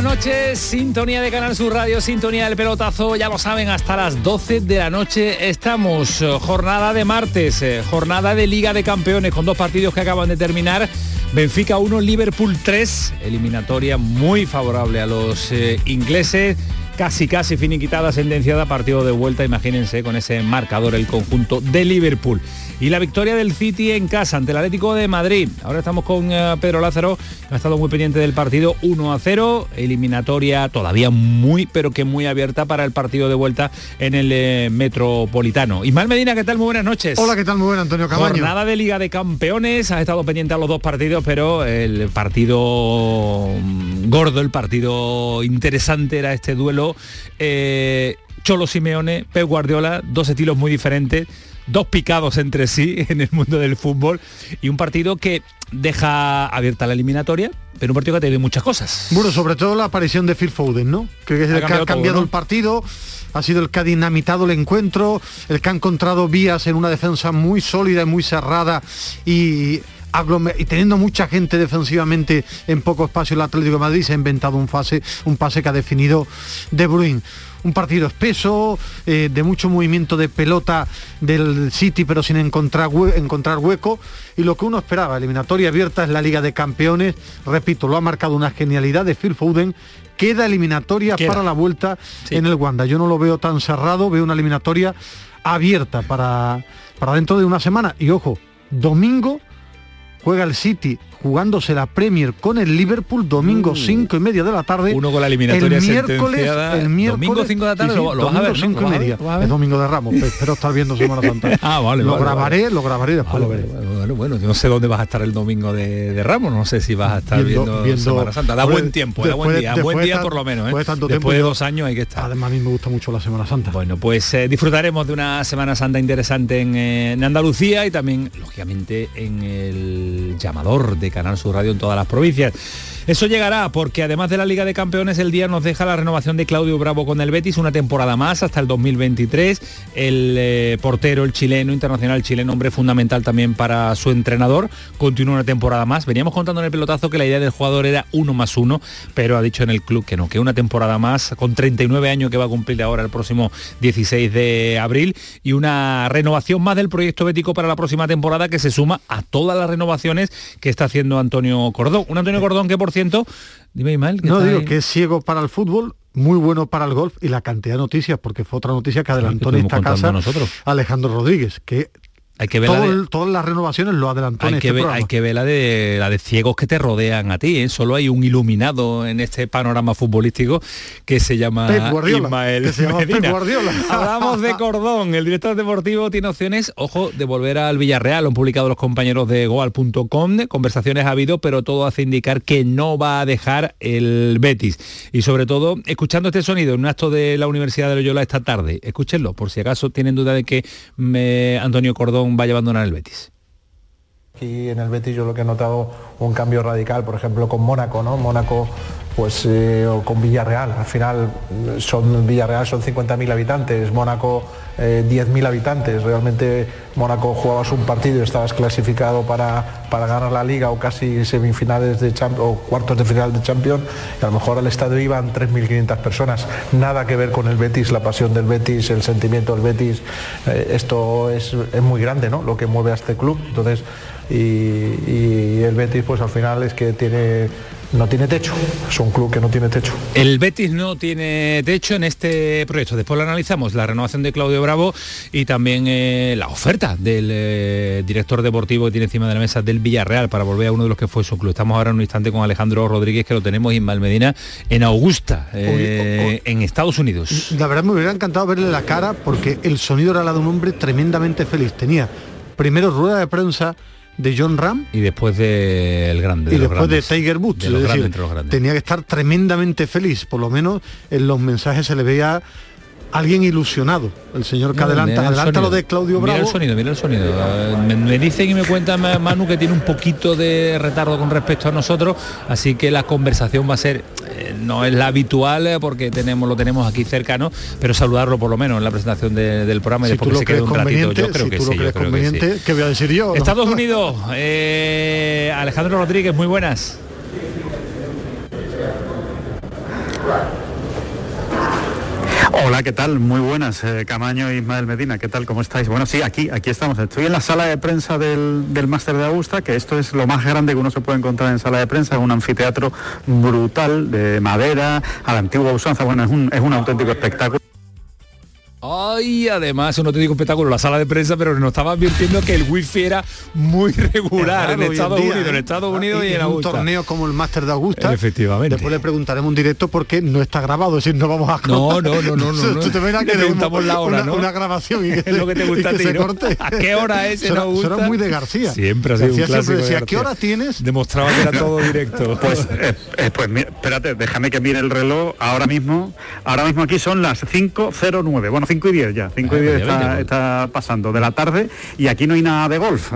Buenas noches. Sintonía de Canal Sur Radio, sintonía del pelotazo. Ya lo saben, hasta las 12 de la noche estamos. eh, Jornada de martes, eh, jornada de Liga de Campeones con dos partidos que acaban de terminar. Benfica 1, Liverpool 3. Eliminatoria muy favorable a los eh, ingleses. Casi, casi finiquitada, sentenciada, partido de vuelta, imagínense, con ese marcador el conjunto de Liverpool. Y la victoria del City en casa ante el Atlético de Madrid. Ahora estamos con eh, Pedro Lázaro, que ha estado muy pendiente del partido 1 a 0, eliminatoria todavía muy, pero que muy abierta para el partido de vuelta en el eh, Metropolitano. Ismael Medina, ¿qué tal? Muy buenas noches. Hola, ¿qué tal? Muy buena, Antonio Camaño. Jornada de Liga de Campeones, has estado pendiente a los dos partidos, pero el partido mm, gordo, el partido interesante era este duelo. Eh, Cholo Simeone, Pep Guardiola, dos estilos muy diferentes, dos picados entre sí en el mundo del fútbol y un partido que deja abierta la eliminatoria, pero un partido que ha tenido muchas cosas. Bueno, sobre todo la aparición de Phil Foden, ¿no? Que es el Ha que cambiado ha cambiado todo, ¿no? el partido, ha sido el que ha dinamitado el encuentro, el que ha encontrado vías en una defensa muy sólida y muy cerrada y y teniendo mucha gente defensivamente en poco espacio el Atlético de Madrid se ha inventado un fase, un pase que ha definido De Bruyne. Un partido espeso, eh, de mucho movimiento de pelota del City, pero sin encontrar, hue- encontrar hueco. Y lo que uno esperaba, eliminatoria abierta es la Liga de Campeones. Repito, lo ha marcado una genialidad de Phil Foden. Queda eliminatoria Queda. para la vuelta Sí. en el Wanda. Yo no lo veo tan cerrado, veo una eliminatoria abierta para, para dentro de una semana. Y ojo, domingo juega el City jugándose la Premier con el Liverpool domingo 5 y media de la tarde. Uno con la eliminatoria el miércoles, el miércoles, Domingo 5 de la tarde, sí, sí, lo- lo vas a ver, ¿no? 5 ¿Lo y media. Es domingo de Ramos, pe- espero estar viendo Semana Santa. Ah, vale, Lo vale, grabaré, vale. lo grabaré y después lo veré. bueno, bueno, yo no sé dónde vas a estar el domingo de, de Ramos, no sé si vas a estar viendo, Semana Santa. Da después- buen tiempo, da buen día, buen día por lo menos. ¿eh? después de tanto Después de tiempo, yo- dos años hay que estar. Además a mí me gusta mucho la Semana Santa. Bueno, pues eh, disfrutaremos de una Semana Santa interesante en, eh, en Andalucía y también, lógicamente, en el llamador de Canal Sur Radio en todas las provincias. Eso llegará porque además de la Liga de Campeones, el día nos deja la renovación de Claudio Bravo con el Betis, una temporada más hasta el 2023. El eh, portero, el chileno, internacional chileno, hombre fundamental también para su entrenador, continúa una temporada más. Veníamos contando en el pelotazo que la idea del jugador era uno más uno, pero ha dicho en el club que no, que una temporada más, con 39 años que va a cumplir ahora el próximo 16 de abril, y una renovación más del proyecto bético para la próxima temporada que se suma a todas las renovaciones que está haciendo Antonio Cordón. Un Antonio que, por cierto, dime Ismael, que No digo ahí- que es ciego para el fútbol, muy bueno para el golf y la cantidad de noticias, porque fue otra noticia que adelantó en esta casa nosotros. Alejandro Rodríguez, que hay que ver la de- todas las renovaciones lo adelantó en Hay este que, ver, programa. hay que ver la de la de ciegos que te rodean a ti, ¿eh? solo hay un iluminado en este panorama futbolístico que se llama Pep Guardiola, Ismael que se llama Pep Medina. Guardiola. Hablamos de Cordón, el director deportivo tiene opciones, ojo, de volver al Villarreal, lo han publicado los compañeros de goal.com, conversaciones ha habido, pero todo hace indicar que no va a dejar el Betis. Y sobre todo, escuchando este sonido en un acto de la Universidad de Loyola esta tarde, escúchenlo, por si acaso tienen duda de que me- Antonio Cordón vaya a abandonar el Betis. Aquí en el Betis yo lo que he notado un cambio radical, por ejemplo con Mónaco, ¿no? Mónaco pues eh, o con Villarreal. Al final eh, son Villarreal son 50.000 habitantes, Mónaco eh, 10.000 habitantes. Realmente Mónaco jugabas un partido y estabas clasificado para, para ganar la liga o casi semifinales de Champ- o cuartos de final de Champions. Y a lo mejor al estadio iban 3.500 personas. Nada que ver con el Betis, la pasión del Betis, el sentimiento del Betis. Eh, esto es, es muy grande, ¿no? Lo que mueve a este club. Entonces y, y el Betis pues al final es que tiene no tiene techo es un club que no tiene techo El Betis no tiene techo en este proyecto. Después lo analizamos, la renovación de Claudio Bravo y también eh, la oferta del eh, director deportivo que tiene encima de la mesa del Villarreal para volver a uno de los que fue su club. Estamos ahora en un instante con Alejandro Rodríguez, que lo tenemos en Malmedina, en Augusta, eh, en Estados Unidos. La verdad me hubiera encantado verle la cara porque el sonido era la de un hombre tremendamente feliz. Tenía primero rueda de prensa de John Ram y después de el grande y los después de. Tiger Woods. De es decir, tenía que estar tremendamente feliz, por lo menos en los mensajes se le veía alguien ilusionado. El señor que No, adelanta, mira el adelanta lo de Claudio Mira Bravo. el sonido, mira el sonido. Eh, Me, me dicen y me cuenta Ma- Manu que tiene un poquito de retardo con respecto a nosotros, así que la conversación va a ser, eh, no es la habitual eh, porque tenemos lo tenemos aquí cercano, pero saludarlo por lo menos en la presentación de- del programa y si después tú que lo se quede un ratito. Yo creo si que tú sí, lo yo crees que conveniente, sí. ¿qué voy a decir yo? no? Estados Unidos, eh, Alejandro Rodríguez, muy buenas. Hola, ¿qué tal? Muy buenas, eh, Camaño y Ismael Medina, ¿qué tal? ¿Cómo estáis? Bueno, sí, aquí, aquí estamos. Estoy en la sala de prensa del, del Máster de Augusta, que esto es lo más grande que uno se puede encontrar en sala de prensa, un anfiteatro brutal de madera, a la antigua usanza, bueno, es un, es un auténtico espectáculo. Ay, además, un auténtico espectáculo, la sala de prensa, pero nos estaba advirtiendo que el wifi era muy regular en Estados día, Unidos, en ¿eh? Estados Unidos y en un torneo como el Máster de Augusta. Efectivamente. Después le preguntaremos en directo porque no está grabado, es decir, no vamos a No, no, no, no, no, Tú te no. Le que preguntamos la hora, una, ¿no? una grabación y que, Es lo que te gusta a ti, se ¿no? corte. ¿A qué hora es en Eso era- eso muy de García. Siempre ha sido un García clásico decía. ¿qué hora tienes? Demostraba que era todo directo. Pues, eh, eh, pues mira, espérate, déjame que mire el reloj ahora mismo. Ahora mismo aquí son las 5.09, bueno, 5 y 10 ya, 5 y Ah, 10 ya, está, está pasando de la tarde y aquí no hay nada de golf.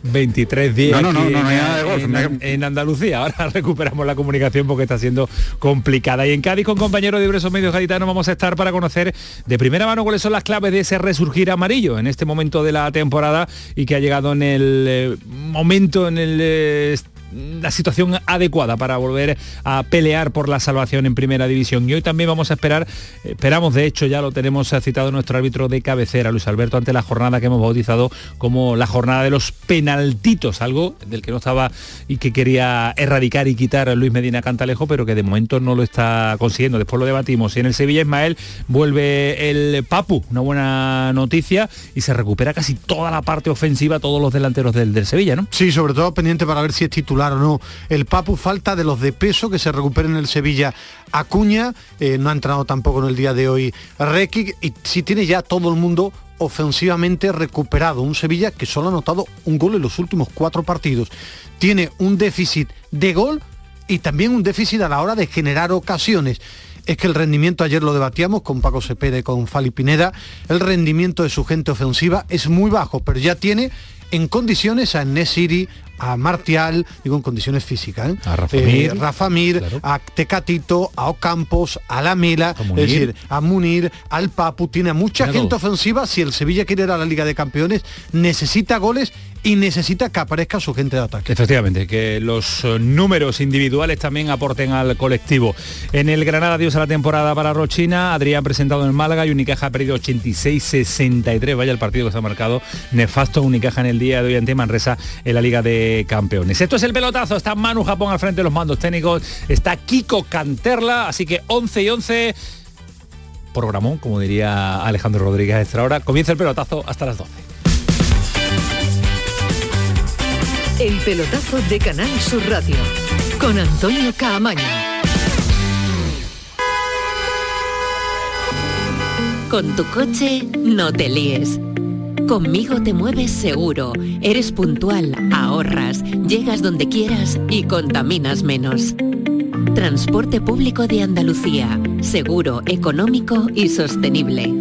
23 días No, no, no, en- en, en Andalucía. Ahora recuperamos la comunicación porque está siendo complicada. Y en Cádiz con compañeros de diversos medios gaditanos vamos a estar para conocer de primera mano cuáles son las claves de ese resurgir amarillo en este momento de la temporada y que ha llegado en el eh, momento, en el... eh, la situación adecuada para volver a pelear por la salvación en primera división. Y hoy también vamos a esperar esperamos de hecho ya lo tenemos citado nuestro árbitro de cabecera Luis Alberto ante la jornada que hemos bautizado como la jornada de los penaltitos algo del que no estaba y que quería erradicar y quitar Luis Medina Cantalejo pero que de momento no lo está consiguiendo. Después lo debatimos. Y en el Sevilla Ismael vuelve el Papu una buena noticia y se recupera casi toda la parte ofensiva todos los delanteros del, del Sevilla ¿no? Sí, sobre todo pendiente para ver si es titular o no. El Papu falta de los de peso que se recuperen en el Sevilla. Acuña, eh, no ha entrado tampoco en el día de hoy Requi, y si tiene ya todo el mundo ofensivamente recuperado. Un Sevilla que solo ha anotado un gol en los últimos cuatro partidos. Tiene un déficit de gol y también un déficit a la hora de generar ocasiones. Es que el rendimiento, ayer lo debatíamos con Paco Cepeda y con Fali Pineda, el rendimiento de su gente ofensiva es muy bajo, pero ya tiene en condiciones a Nesiri, a Martial, digo en condiciones físicas, ¿eh? A Rafa Eh, Mir. Rafa Mir, Claro. a Tecatito, a Ocampos, a Lamela, es decir, a Munir, al Papu, tiene a mucha gente ofensiva, si el Sevilla quiere ir a la Liga de Campeones, necesita goles y necesita que aparezca su gente de ataque. Efectivamente, que los eh, números individuales también aporten al colectivo. En el Granada adiós a la temporada para Rochina, Adrián presentado en Málaga y Unicaja ha perdido 86-63. Vaya el partido que se ha marcado nefasto Unicaja en el día de hoy ante Manresa en la Liga de Campeones. Esto es el pelotazo, está Manu Japón al frente de los mandos técnicos, está Kiko Canterla, así que 11 y 11 programón, como diría Alejandro Rodríguez a esta hora. Comienza el pelotazo hasta las 12. El pelotazo de Canal Sur Radio con Antonio Caamaño. Con tu coche no te líes. Conmigo te mueves seguro, eres puntual, ahorras, llegas donde quieras y contaminas menos. Transporte público de Andalucía, seguro, económico y sostenible.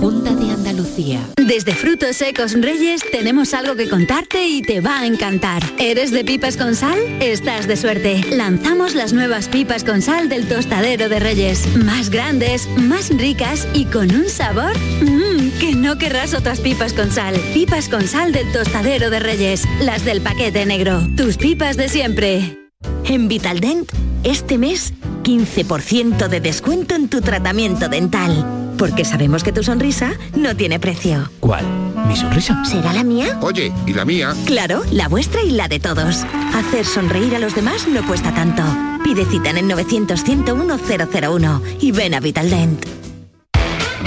Junta de Andalucía. Desde Frutos Secos Reyes tenemos algo que contarte y te va a encantar. ¿Eres de pipas con sal? Estás de suerte. Lanzamos las nuevas pipas con sal del tostadero de Reyes. Más grandes, más ricas y con un sabor mmm, que no querrás otras pipas con sal. Pipas con sal del tostadero de Reyes. Las del paquete negro. Tus pipas de siempre. En Vitaldent, este mes, 15% de descuento en tu tratamiento dental. Porque sabemos que tu sonrisa no tiene precio. ¿Cuál? ¿Mi sonrisa? ¿Será la mía? Oye, ¿y la mía? Claro, la vuestra y la de todos. Hacer sonreír a los demás no cuesta tanto. Pide cita en el 900-101-001 y ven a Vitaldent.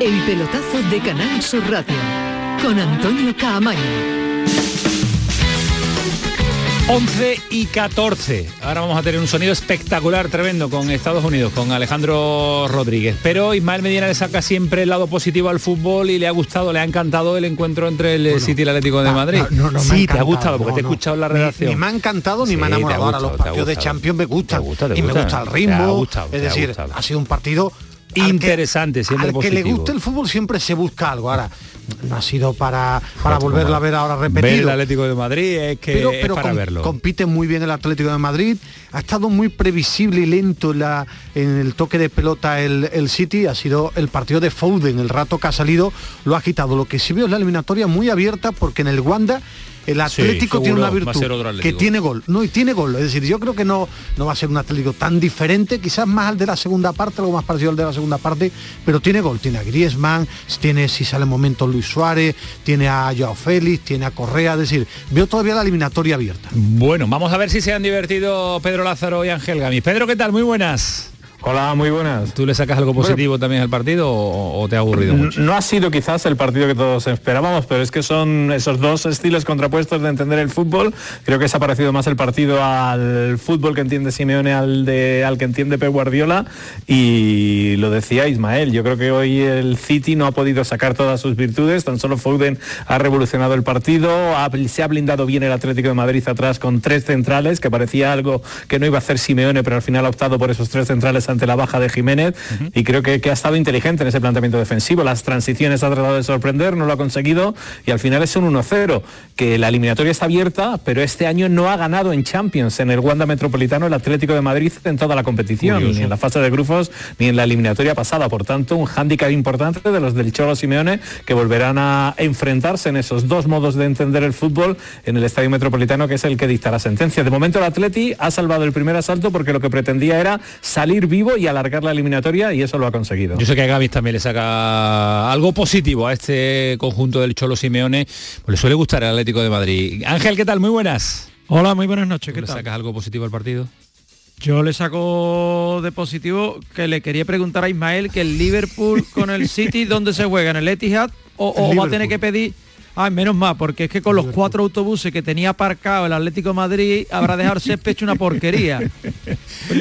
El pelotazo de Canal Sur Radio con Antonio Caamaño. 11 y 14. Ahora vamos a tener un sonido espectacular, tremendo, con Estados Unidos, con Alejandro Rodríguez. Pero Ismael Medina le saca siempre el lado positivo al fútbol y le ha gustado, le ha encantado el encuentro entre el City y el Atlético de Madrid. no, no sí, te ha gustado, porque no, te he escuchado en la redacción. Ni, me ha encantado ni Sí, me ha enamorado. Ahora los partidos de. Champions me gustan. Te gusta, te y me gusta. gusta el Te ha ritmo. gustado, es decir, ha sido un partido que- Interesante, siempre al que le guste el fútbol siempre se busca algo. Ahora, no ha sido para, para volverlo a ver ahora repetido. Ver el Atlético de Madrid es que pero, es pero para com- verlo. compite muy bien el Atlético de Madrid. Ha estado muy previsible y lento en, la- en el toque de pelota el, el City. Ha sido el partido de Foden. El rato que ha salido lo ha quitado. Lo que sí veo es la eliminatoria muy abierta porque en el Wanda el Sí, Atlético tiene una virtud que tiene gol. No, y tiene gol. Es decir, yo creo que no, no va a ser un Atlético tan diferente, quizás más al de la segunda parte, algo más parecido al de la segunda parte, pero tiene gol. Tiene a Griezmann, tiene si sale en momento Luis Suárez, tiene a Joao Félix, tiene a Correa. Es decir, veo todavía la eliminatoria abierta. Bueno, vamos a ver si se han divertido Pedro Lázaro y Ángel Gamis. Pedro, ¿qué tal? Muy buenas. Hola, muy buenas. ¿Tú le sacas algo positivo también al partido o, o te ha aburrido mucho? No ha sido quizás el partido que todos esperábamos, pero es que son esos dos estilos contrapuestos de entender el fútbol. Creo que se ha parecido más el partido al fútbol que entiende Simeone al, de, al que entiende Pep Guardiola. Y lo decía Ismael, yo creo que hoy el City no ha podido sacar todas sus virtudes, tan solo Foden ha revolucionado el partido, ha- se ha blindado bien el Atlético de Madrid atrás con tres centrales, que parecía algo que no iba a hacer Simeone, pero al final ha optado por esos tres centrales ante la baja de Jiménez y creo que, que ha estado inteligente en ese planteamiento defensivo. Las transiciones ha tratado de sorprender, no lo ha conseguido y al final es un 1-0, que la eliminatoria está abierta, pero este año no ha ganado en Champions, en el Wanda Metropolitano, el Atlético de Madrid en toda la competición, Curioso. ni en la fase de grupos ni en la eliminatoria pasada. Por tanto, un hándicap importante de los del Cholo Simeone que volverán a enfrentarse en esos dos modos de entender el fútbol en el Estadio Metropolitano, que es el que dicta la sentencia. De momento el Atleti ha salvado el primer asalto porque lo que pretendía era salir vivo y alargar la eliminatoria y eso lo ha conseguido. Yo sé que a Gamis también le saca algo positivo a este conjunto del Cholo Simeone, pues le suele gustar el Atlético de Madrid. Ángel, ¿qué tal? Muy buenas. Hola, muy buenas noches. ¿Qué ¿Le tal? sacas algo positivo al partido? Yo le saco de positivo que le quería preguntar a Ismael que el Liverpool con el City, ¿dónde se juega? ¿En el Etihad? ¿O, o El va a tener que pedir? Ah, menos mal, porque es que con los cuatro autobuses que tenía aparcado el Atlético de Madrid habrá dejado ser pecho una porquería.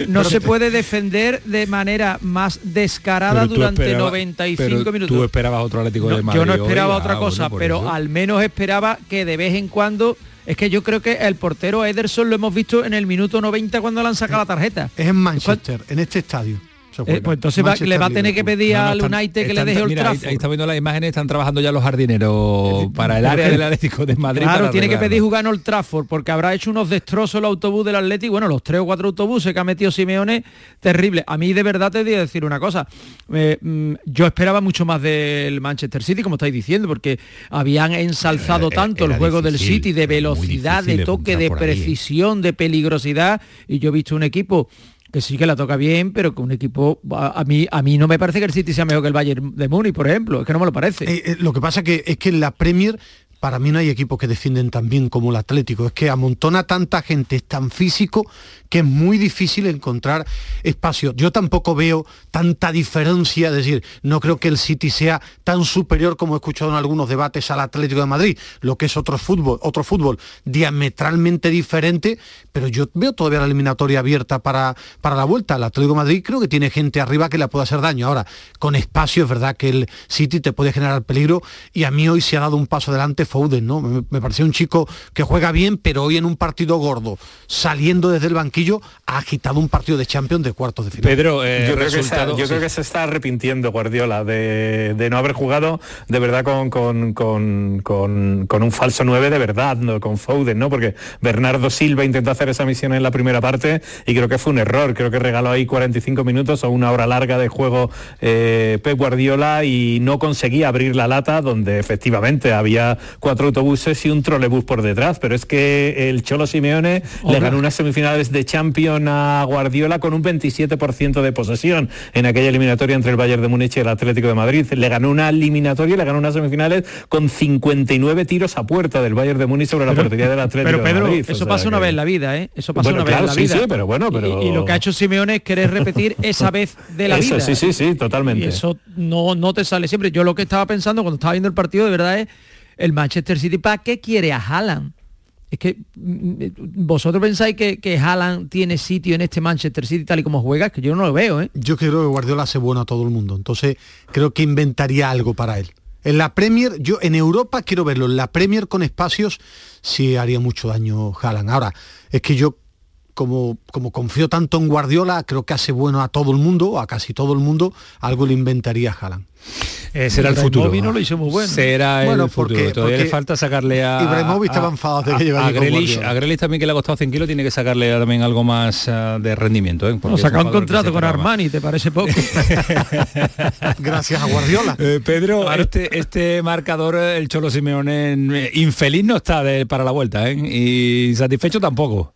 No se puede defender de manera más descarada durante esperabas- 95 pero minutos. Tú esperabas otro Atlético No, de Madrid. yo no hoy. esperaba Ah, otra cosa, bueno, pero eso. al menos esperaba que de vez en cuando es que yo creo que el portero Ederson lo hemos visto en el minuto 90 cuando le han sacado la tarjeta. Es en Manchester, en este estadio. Eh, pues entonces va- le va a tener que pedir No, no, al están- United que le deje el mira, ahí, está viendo las imágenes, están trabajando ya los jardineros para el área del Atlético de Madrid. Claro, tiene que pedir jugar en el Trafford porque habrá hecho unos destrozos el autobús del Atlético. Bueno, los tres o cuatro autobuses que ha metido Simeone, terrible. A mí de verdad te voy a decir una cosa. Eh, mm, yo esperaba mucho más del Manchester City, como estáis diciendo, porque habían ensalzado Era- tanto el era juego del City de velocidad, de toque, de ahí, ¿eh? precisión, de peligrosidad. Y yo he visto un equipo que sí que la toca bien, pero que un equipo a, mí a mí no me parece que el City sea mejor que el Bayern de Múnich, por ejemplo, es que no me lo parece. Eh, eh, lo que pasa que es que la Premier para mí no hay equipos que defienden tan bien como el Atlético. Es que amontona tanta gente, es tan físico que es muy difícil encontrar espacio. Yo tampoco veo tanta diferencia, es decir, no creo que el City sea tan superior como he escuchado en algunos debates al Atlético de Madrid, lo que es otro fútbol, otro fútbol diametralmente diferente, pero yo veo todavía la eliminatoria abierta para, para la vuelta. El Atlético de Madrid creo que tiene gente arriba que le puede hacer daño. Ahora, con espacio es verdad que el City te puede generar peligro y a mí hoy se ha dado un paso adelante Foden, ¿no? Me, me pareció un chico que juega bien, pero hoy en un partido gordo, saliendo desde el banquillo, ha agitado un partido de Champions de cuartos de final. Pedro, eh, yo, creo que, yo creo que se está arrepintiendo Guardiola de, de no haber jugado de verdad con, con, con, con- con un falso 9 de verdad, ¿no? con Foden, ¿no? Porque Bernardo Silva intentó hacer esa misión en la primera parte y creo que fue un error. Creo que regaló ahí 45 minutos o una hora larga de juego eh, Pep Guardiola y no conseguía abrir la lata donde efectivamente había cuatro autobuses y un trolebús por detrás. Pero es que el Cholo Simeone le ganó unas semifinales de Champions a Guardiola con un 27% de posesión en aquella eliminatoria entre el Bayern de Múnich y el Atlético de Madrid. Le ganó una eliminatoria, le ganó unas semifinales con 59 tiros a puerta del Bayern de Múnich sobre la portería del Atlético Pero Pedro, de Madrid. O eso sea pasa una que- vez en la vida, ¿eh? Eso pasa Bueno, una vez en la sí, vida. sí, pero bueno, pero- Y, y lo que ha hecho Simeone es querer repetir esa vez de la Eso, vida. sí, sí, sí, totalmente. Y eso no, no te sale siempre. Yo lo que estaba pensando cuando estaba viendo el partido de verdad es el Manchester City, ¿para qué quiere a Haaland? Es que mm, vosotros pensáis que, que Haaland tiene sitio en este Manchester City tal y como juega, que yo no lo veo, ¿eh? Yo creo que Guardiola hace bueno a todo el mundo, entonces creo que inventaría algo para él. En la Premier, yo en Europa quiero verlo, en la Premier con espacios sí haría mucho daño Haaland. Ahora, es que yo como, como confío tanto en Guardiola, creo que hace bueno a todo el mundo, a casi todo el mundo, algo le inventaría a Haaland. Eh, será el Ibrahimovic futuro. no lo hizo muy bueno. Será Bueno, el futuro. porque- Todavía le falta sacarle a... Ibrahimovic estaba enfadado de que a- a Grealish, a Grealish también que le ha costado 100 kilos, tiene que sacarle también algo más ah, de rendimiento. ¿eh? Porque O es sacar un contrato con. Armani, ¿te parece poco? Gracias a Guardiola. Eh, Pedro, este, este marcador, el Cholo Simeone, infeliz no está de- para la vuelta, ¿eh? y satisfecho tampoco.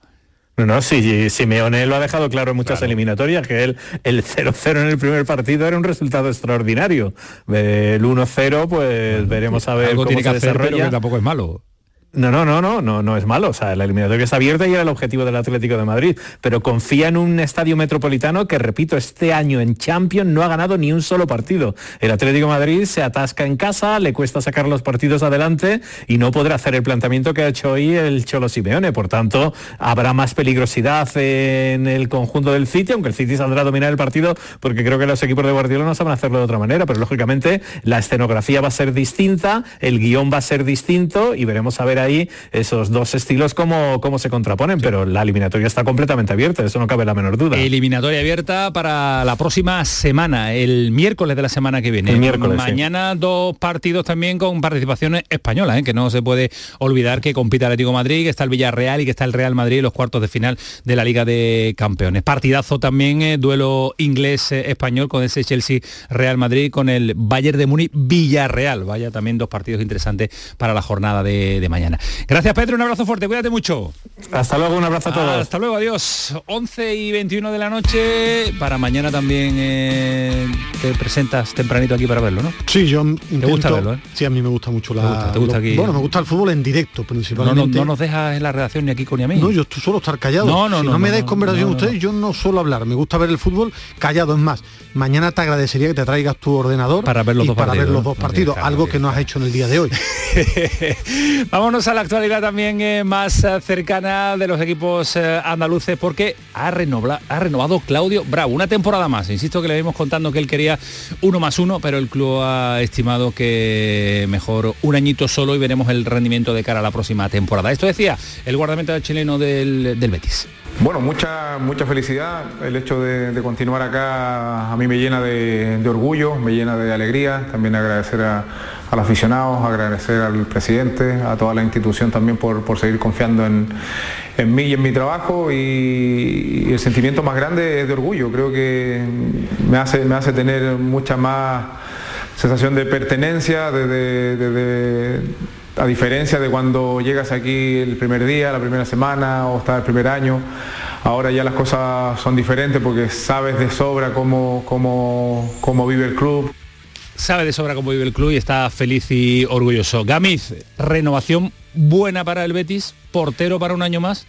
No, no, sí, Simeone lo ha dejado claro en muchas eliminatorias, que él, el 0-0 en el primer partido era un resultado extraordinario. El 1-0, pues veremos a ver Algo cómo tiene que hacer, pero que tampoco es malo. No, no, no, no, no, no es malo. O sea, la eliminatoria está abierta y era el objetivo del Atlético de Madrid. Pero confía en un estadio metropolitano que, repito, este año en Champions no ha ganado ni un solo partido. El Atlético de Madrid se atasca en casa, le cuesta sacar los partidos adelante y no podrá hacer el planteamiento que ha hecho hoy el Cholo Simeone. Por tanto, habrá más peligrosidad en el conjunto del City, aunque el City saldrá a dominar el partido, porque creo que los equipos de Guardiola no saben hacerlo de otra manera. Pero lógicamente la escenografía va a ser distinta, el guion va a ser distinto y veremos a ver ahí esos dos estilos cómo, cómo se contraponen. Pero la eliminatoria está completamente abierta, eso no cabe la menor duda. Eliminatoria abierta para la próxima semana, el miércoles de la semana que viene. El miércoles, sí. Mañana dos partidos también con participaciones españolas, ¿eh? que no se puede olvidar que compite Atlético de Madrid, que está el Villarreal y que está el Real Madrid en los cuartos de final de la Liga de Campeones. Partidazo también, eh, duelo inglés-español con ese Chelsea-Real Madrid, con el Bayern de Múnich Villarreal. Vaya también dos partidos interesantes para la jornada de, de mañana. Gracias Pedro, un abrazo fuerte, cuídate mucho. Hasta luego, un abrazo a todos. Hasta luego, adiós. 11 y 21 de la noche. Para mañana también eh, te presentas tempranito aquí para verlo, ¿no? Sí, yo intento... gusta verlo, eh? Sí, a mí me gusta mucho la... ¿Te gusta? ¿Te gusta lo- aquí? Bueno, me gusta el fútbol en directo, No, no, principalmente. no nos dejas en la redacción ni aquí con ni a mí. No, yo solo estar callado. No, no, si no, no, me dais conversación ustedes, yo no suelo hablar. Me gusta ver el fútbol callado. Es más, mañana te agradecería que te traigas tu ordenador Para ver los y dos para partidos, ver los dos partidos, algo que no has hecho en el día de hoy. Vámonos a la actualidad también eh, más eh, cercana de los equipos eh, andaluces porque ha, renovla- ha renovado Claudio Bravo una temporada más. Insisto que le vimos contando que él quería uno más uno, pero el club ha estimado que mejor un añito solo y veremos el rendimiento de cara a la próxima temporada. Esto decía el guardameta chileno del, del Betis. Bueno, mucha, mucha felicidad. El hecho de, continuar acá a mí me llena de, de orgullo, me llena de alegría. También agradecer a, a los aficionados, agradecer al presidente, a toda la institución también por, por seguir confiando en, en mí y en mi trabajo. Y, el sentimiento más grande es de orgullo. Creo que me hace, me hace tener mucha más sensación de pertenencia, de- de- a diferencia de cuando llegas aquí el primer día, la primera semana o está el primer año, ahora ya las cosas son diferentes porque sabes de sobra cómo, cómo, cómo vive el club. Sabe de sobra cómo vive el club y está feliz y orgulloso. Gamiz, renovación buena para el Betis, portero para un año más.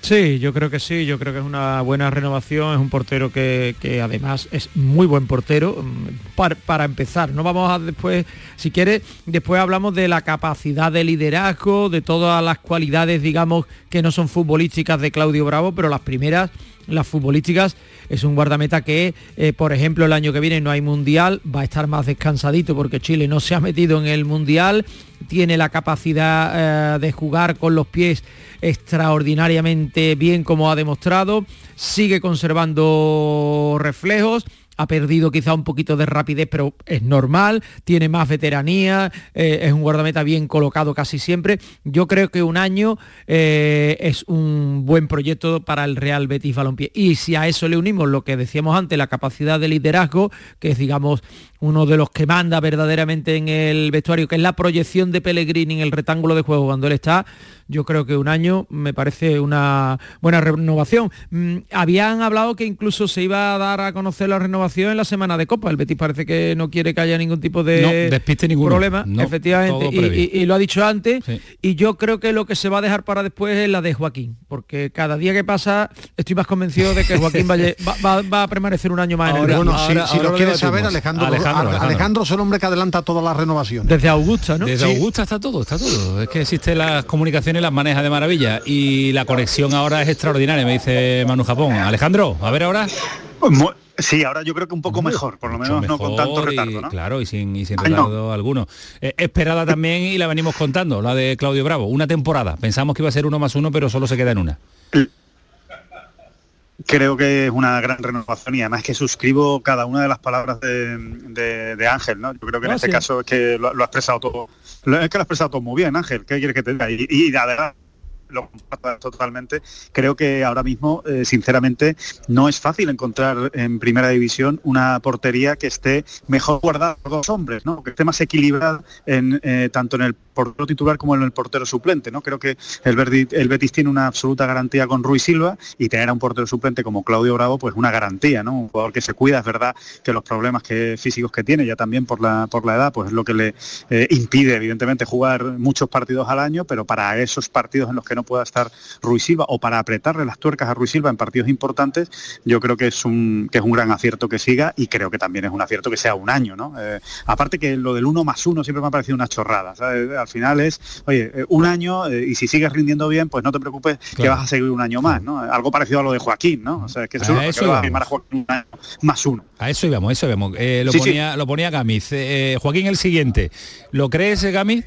Sí, yo creo que sí, yo creo que es una buena renovación, es un portero que, además es muy buen portero mm, para, empezar. No vamos a después, si quiere, después hablamos de la capacidad de liderazgo, de todas las cualidades, digamos, que no son futbolísticas de Claudio Bravo, pero las primeras, las futbolísticas, es un guardameta que, eh, por ejemplo, el año que viene no hay mundial, va a estar más descansadito porque Chile no se ha metido en el mundial, tiene la capacidad eh, de jugar con los pies extraordinariamente bien como ha demostrado, sigue conservando reflejos, ha perdido quizá un poquito de rapidez, pero es normal, tiene más veteranía, eh, es un guardameta bien colocado casi siempre. Yo creo que un año eh, es un buen proyecto para el Real Betis Balompié. Y si a eso le unimos lo que decíamos antes, la capacidad de liderazgo, que es digamos uno de los que manda verdaderamente en el vestuario, que es la proyección de Pellegrini en el rectángulo de juego cuando él está, yo creo que un año me parece una buena renovación. Mm, habían hablado que incluso se iba a dar a conocer la renovación en la semana de Copa. El Betis parece que no quiere que haya ningún tipo de despiste problema, efectivamente, y, lo ha dicho antes. Y yo creo que lo que se va a dejar para después es la de Joaquín, porque cada día que pasa estoy más convencido de que Joaquín va, a permanecer un año más en el Bueno, si, lo quieres saber, Alejandro, Alejandro, es el hombre que adelanta todas las renovaciones. Desde Augusta, ¿no? Desde Augusta está todo, está todo. Es que existe las comunicaciones las maneja de maravilla y la conexión ahora es extraordinaria, me dice Manu Japón. Alejandro, a ver ahora. Sí, ahora yo creo que un poco mejor, por lo menos no con tanto retardo, ¿no? Claro, y sin, y sin retardo alguno. Eh, esperada también y la venimos contando, la de Claudio Bravo, una temporada. Pensamos que iba a ser uno más uno, pero solo se queda en una. Creo que es una gran renovación y además que suscribo cada una de las palabras de, Ángel, ¿no? Yo creo que en este caso es que lo, ha expresado todo, es que lo ha expresado todo muy bien, Ángel. ¿Qué quieres que te diga? Y, y verdad lo comparto totalmente. Creo que ahora mismo, eh, sinceramente, no es fácil encontrar en primera división una portería que esté mejor guardada por dos hombres, ¿no? que esté más equilibrada en, eh, tanto en el portero titular como en el portero suplente. ¿no? Creo que el, Betis tiene una absoluta garantía con Ruiz Silva y tener a un portero suplente como Claudio Bravo, pues una garantía, ¿no? Un jugador que se cuida, es verdad que los problemas físicos que tiene, ya también por la, por la edad, pues es lo que le eh, impide, evidentemente, jugar muchos partidos al año, pero para esos partidos en los que no pueda estar Ruiz Silva o para apretarle las tuercas a Ruiz Silva en partidos importantes, yo creo que es un, que es un gran acierto que siga y creo que también es un acierto que sea un año. ¿no? Eh, aparte que lo del uno más uno siempre me ha parecido una chorrada. Al final es, oye, eh, un año eh, y si sigues rindiendo bien, pues no te preocupes que vas a seguir un año más. ¿no? Algo parecido a lo de Joaquín, ¿no? O sea, que, eso, eso va a firmar a Joaquín más uno. A eso íbamos, eso íbamos. lo, ponía, lo ponía Gamiz. Joaquín el siguiente. ¿Lo crees, Gamiz?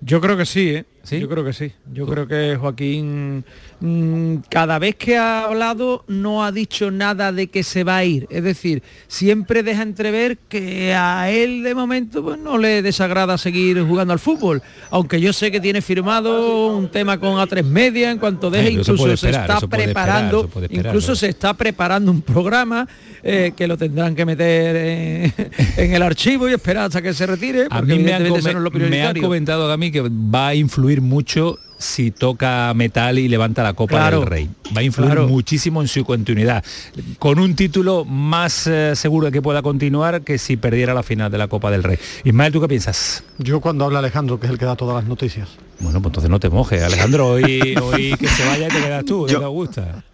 Yo creo que sí, ¿eh? Yo creo que sí. Yo creo que Joaquín mm, cada vez que ha hablado no ha dicho nada de que se va a ir. Es decir, siempre deja entrever que a él de momento pues, no le desagrada seguir jugando al fútbol. Aunque yo sé que tiene firmado un tema con A3 Media en cuanto deje, incluso se, está preparando, incluso se está preparando un programa eh, que lo tendrán que meter en, el archivo y esperar hasta que se retire. a mí me han, comentado a mí que va a influir mucho si toca metal y levanta la Copa del Rey. Va a influir muchísimo en su continuidad. Con un título más eh, seguro de que pueda continuar que si perdiera la final de la Copa del Rey. Ismael, ¿tú qué piensas? Yo cuando habla Alejandro, que es el que da todas las noticias. Bueno, pues entonces no te mojes, Alejandro. Hoy, hoy que se vaya y te quedas tú, yo, te gusta.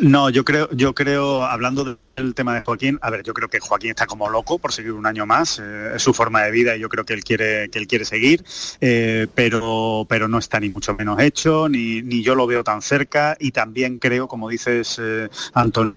No, yo creo, yo creo, hablando del tema de Joaquín, a ver, yo creo que Joaquín está como loco por seguir un año más, eh, es su forma de vida y yo creo que él quiere, que él quiere seguir, eh, pero, pero no está ni mucho menos hecho, ni, ni yo lo veo tan cerca y también creo, como dices, eh, Antonio,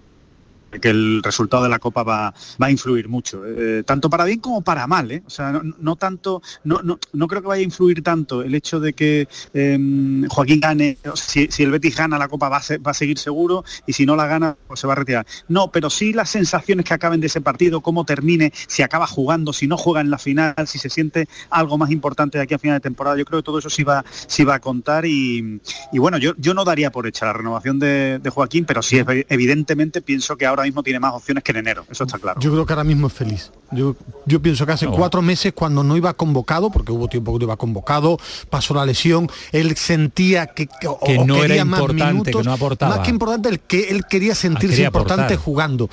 que el resultado de la Copa va, va a influir mucho, eh, tanto para bien como para mal. ¿eh? O sea, no, tanto, no, no, creo que vaya a influir tanto el hecho de que em, Joaquín gane, si, el Betis gana la Copa va a, va a, seguir seguro y si no la gana pues se va a retirar. No, pero sí las sensaciones que acaben de ese partido, cómo termine, si acaba jugando, si no juega en la final, si se siente algo más importante de aquí a final de temporada. Yo creo que todo eso sí va, sí va a contar y, bueno, yo, yo no daría por hecha la renovación de, de Joaquín, pero sí evidentemente pienso que ahora mismo tiene más opciones que en enero, eso está claro. Yo creo que ahora mismo es feliz. Yo, yo pienso que hace cuatro meses cuando no iba convocado, porque hubo tiempo que no iba convocado, pasó la lesión, él sentía que, que no era importante, que no aportaba. Más que importante, el que él quería sentirse importante jugando.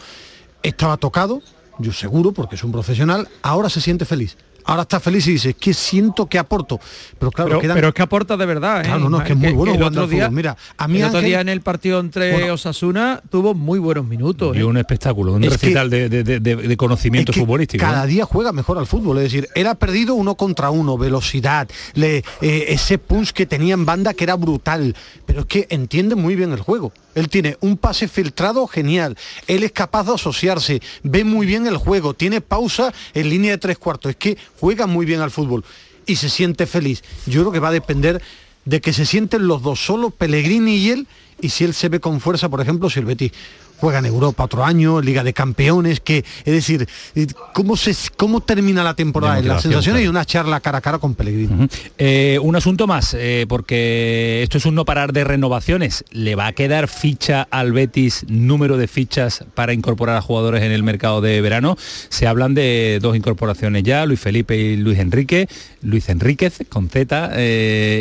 Estaba tocado, yo seguro, porque es un profesional, ahora se siente feliz ahora está feliz y dice, es que siento que aporto. Pero claro, pero, es que aporta de verdad. ¿eh? Claro, no, es que es muy bueno el otro día, Mira, a mí el otro día en el partido entre Osasuna tuvo muy buenos minutos. Y ¿eh? un espectáculo, un recital de, conocimiento futbolístico. Cada día juega mejor al fútbol, es decir, él ha perdido uno contra uno, velocidad, le, eh, ese punch que tenía en banda que era brutal, pero es que entiende muy bien el juego. Él tiene un pase filtrado genial, él es capaz de asociarse, ve muy bien el juego, tiene pausa en línea de tres cuartos, es que juega muy bien al fútbol y se siente feliz. Yo creo que va a depender de que se sienten los dos, solo Pellegrini y él, y si él se ve con fuerza, por ejemplo, si juega en Europa otro año, Liga de Campeones, que es decir, eh, ¿cómo, se, cómo termina la temporada? En las sensaciones y una charla cara a cara con Pellegrini. Eh, un asunto más, eh, porque esto es un no parar de renovaciones. ¿Le va a quedar ficha al Betis número de fichas para incorporar a jugadores en el mercado de verano? Se hablan de dos incorporaciones ya, Luis Felipe y Luis Enrique, Luis Enríquez con Z,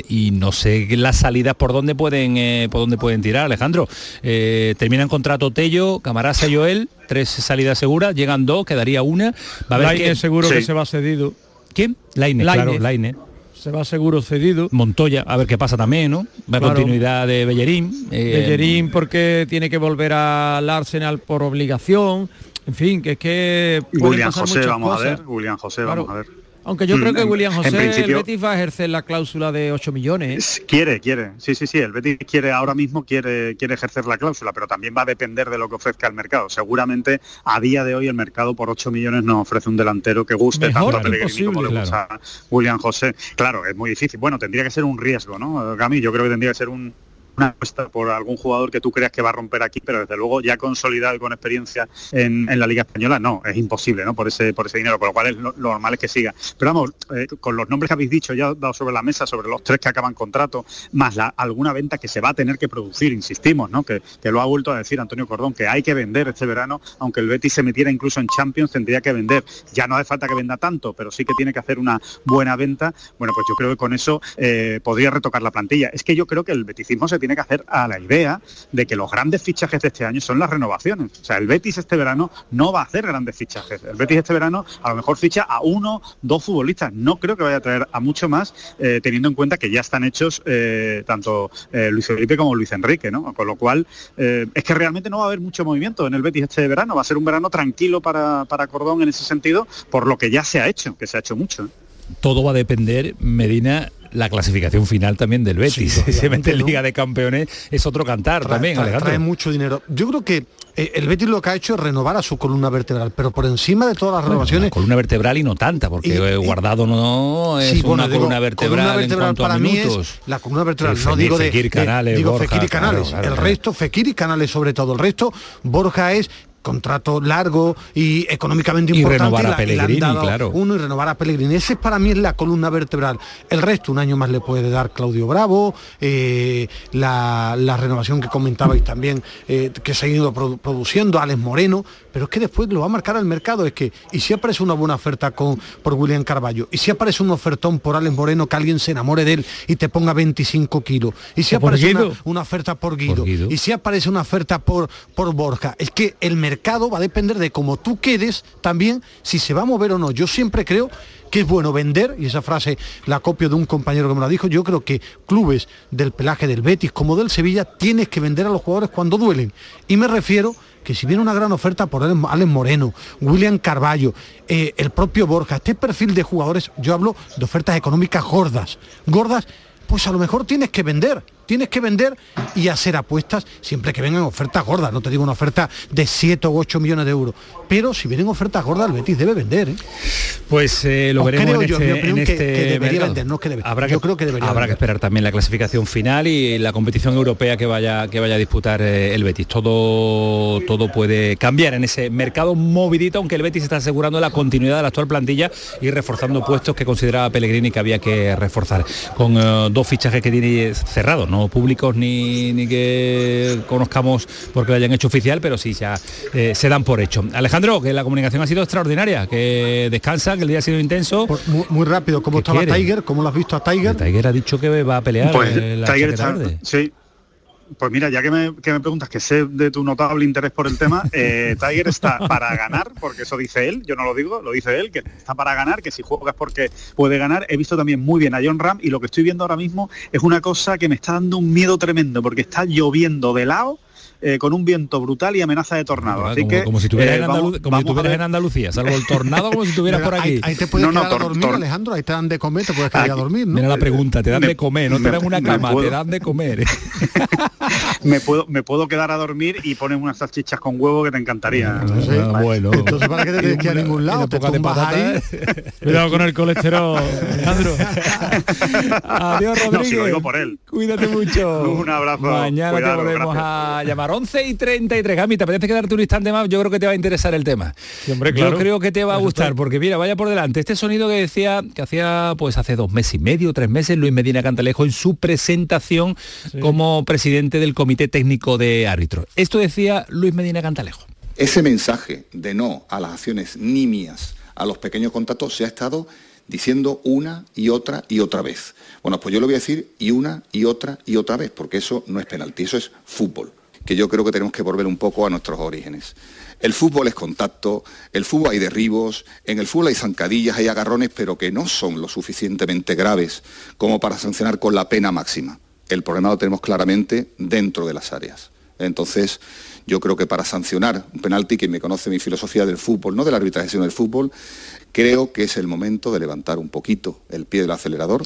y no sé las salidas por dónde pueden por dónde pueden tirar, Alejandro. terminan contrato Tello Camarasa y Joel, tres salidas seguras, llegan dos, quedaría una. Va a haber que... seguro que se va cedido. ¿Quién? Laine, claro, Laine. Se va seguro cedido. Montoya, a ver qué pasa también, ¿no? Va continuidad de Bellerín. Eh, Bellerín porque tiene que volver al Arsenal por obligación. En fin, que es que... William José, vamos a ver. William José, vamos a ver. Aunque yo creo que mm, William José, el Betis va a ejercer la cláusula de 8 millones. Quiere, quiere. Sí, sí, sí. El Betis quiere ahora mismo quiere, quiere ejercer la cláusula, pero también va a depender de lo que ofrezca el mercado. Seguramente a día de hoy el mercado por 8 millones no ofrece un delantero que guste tanto a Pellegrini como le gusta a William José. Claro, es muy difícil. Bueno, tendría que ser un riesgo, ¿no? Gami, yo creo que tendría que ser un, una apuesta por algún jugador que tú creas que va a romper aquí, pero desde luego ya consolidado y con experiencia en, la Liga Española, no, es imposible, ¿no? Por ese, por ese dinero, por lo cual es lo, normal es que siga. Pero vamos, eh, con los nombres que habéis dicho, ya dado sobre la mesa, sobre los tres que acaban contrato, más alguna venta que se va a tener que producir, insistimos, ¿no? Que, que lo ha vuelto a decir Antonio Cordón, que hay que vender este verano, aunque el Betis se metiera incluso en Champions, tendría que vender. Ya no hace falta que venda tanto, pero sí que tiene que hacer una buena venta. Bueno, pues yo creo que con eso eh, podría retocar la plantilla. Es que yo creo que el beticismo se tiene que hacer a la idea de que los grandes fichajes de este año son las renovaciones. O sea, el Betis este verano no va a hacer grandes fichajes. El Betis este verano a lo mejor ficha a uno, dos futbolistas. No creo que vaya a traer a mucho más, eh, teniendo en cuenta que ya están hechos eh, tanto eh, Luis Felipe como Luis Enrique, ¿no? Con lo cual, es que realmente no va a haber mucho movimiento en el Betis este verano. Va a ser un verano tranquilo para, para Cordón en ese sentido, por lo que ya se ha hecho, que se ha hecho mucho. Todo va a depender, Medina, la clasificación final también del Betis. Sí, en Liga de Campeones es otro cantar también, trae, mucho dinero. Yo creo que eh, el Betis lo que ha hecho es renovar a su columna vertebral, pero por encima de todas las renovaciones... columna vertebral y no tanta, porque Guardado no es una columna vertebral, en cuanto para a mí es la columna vertebral, no digo de... Fekir Canales, digo Fekir y Canales, el resto, Fekir y Canales sobre todo, el resto, Borja es contrato largo y económicamente y importante. Renovar a Pellegrini, claro. Uno y renovar a Pellegrini. Ese para mí es la columna vertebral. El resto, un año más le puede dar Claudio Bravo, eh, la, renovación que comentabais también, eh, que se ha ido produciendo, Alex Moreno, pero es que después lo va a marcar el mercado. Es que, y si aparece una buena oferta con, por William Carballo, y si aparece un ofertón por Alex Moreno, que alguien se enamore de él y te ponga 25 kilos, y si aparece una, oferta por Guido, y si aparece una oferta por, por Borja, es que el mercado mercado va a depender de cómo tú quedes también, si se va a mover o no. Yo siempre creo que es bueno vender, y esa frase la copio de un compañero que me la dijo, yo creo que clubes del pelaje del Betis como del Sevilla tienes que vender a los jugadores cuando duelen. Y me refiero que si viene una gran oferta por Alex Moreno, William Carballo, eh, el propio Borja, este perfil de jugadores, yo hablo de ofertas económicas gordas, gordas, pues a lo mejor tienes que vender tienes que vender y hacer apuestas siempre que vengan ofertas gordas. No te digo una oferta de 7 o 8 millones de euros. Pero si vienen ofertas gordas, el Betis debe vender. ¿eh? Pues eh, lo veremos en este, en este debería vender, no que debe. Habrá yo creo que debería Habrá que esperar también la clasificación final y la competición europea que vaya, que vaya a disputar eh, el Betis. Todo, todo puede cambiar en ese mercado movidito, aunque el Betis está asegurando la continuidad de la actual plantilla y reforzando puestos que consideraba Pellegrini que había que reforzar. Con dos fichajes que tiene cerrados, ¿no? públicos ni, ni que conozcamos porque lo hayan hecho oficial, pero sí ya eh, se dan por hecho. Alejandro, que la comunicación ha sido extraordinaria, que descansa, que el día ha sido intenso. muy, rápido, ¿cómo estaba Tiger? ¿Cómo lo has visto a Tiger? Tiger ha dicho que va a pelear. Pues, Tiger está, sí, pues mira, ya que me, preguntas que sé de tu notable interés por el tema, eh, Tiger está para ganar, porque eso dice él, yo no lo digo, lo dice él, que está para ganar, que si juegas porque puede ganar. He visto también muy bien a John Ram y lo que estoy viendo ahora mismo es una cosa que me está dando un miedo tremendo, porque está lloviendo de lado eh, con un viento brutal y amenaza de tornado. Así como, que, como si estuvieras, en, en, Andalucía, salvo el tornado como si estuvieras por aquí. Ahí, te puedes quedar a dormir, Alejandro, ahí te dan de comer, te puedes quedar a dormir, ¿no? Mira la pregunta, te dan de comer, no te dan una cama, te dan de comer. me puedo me puedo quedar a dormir y pones unas salchichas con huevo que te encantaría. Ah, bueno. Entonces para qué te tienes que ir a ningún lado, te tumbas ahí. Cuidado con el colesterol, Alejandro. Adiós, Rodrigo. No, si lo digo por él. Cuídate mucho. Un abrazo. Mañana te volvemos a llamar 11 y 33. Gami, ¿te apetece quedarte un instante más? Yo creo que te va a interesar el tema. hombre, claro. Yo creo que te va a gustar, porque mira, vaya por delante. Este sonido que decía, que hacía pues hace dos meses y medio, tres meses, Luis Medina Cantalejo en su presentación como presidente del Comité Técnico de Árbitros. Esto decía Luis Medina Cantalejo. Ese mensaje de no a las acciones nimias, a los pequeños contactos, se ha estado diciendo una y otra y otra vez. Bueno, pues yo lo voy a decir y una y otra y otra vez, porque eso no es penalti, eso es fútbol, que yo creo que tenemos que volver un poco a nuestros orígenes. El fútbol es contacto, el fútbol hay derribos, en el fútbol hay zancadillas, hay agarrones, pero que no son lo suficientemente graves como para sancionar con la pena máxima. El problema lo tenemos claramente dentro de las áreas. Entonces, yo creo que para sancionar un penalti, quien me conoce mi filosofía del fútbol, no del arbitraje, sino del fútbol, creo que es el momento de levantar un poquito el pie del acelerador.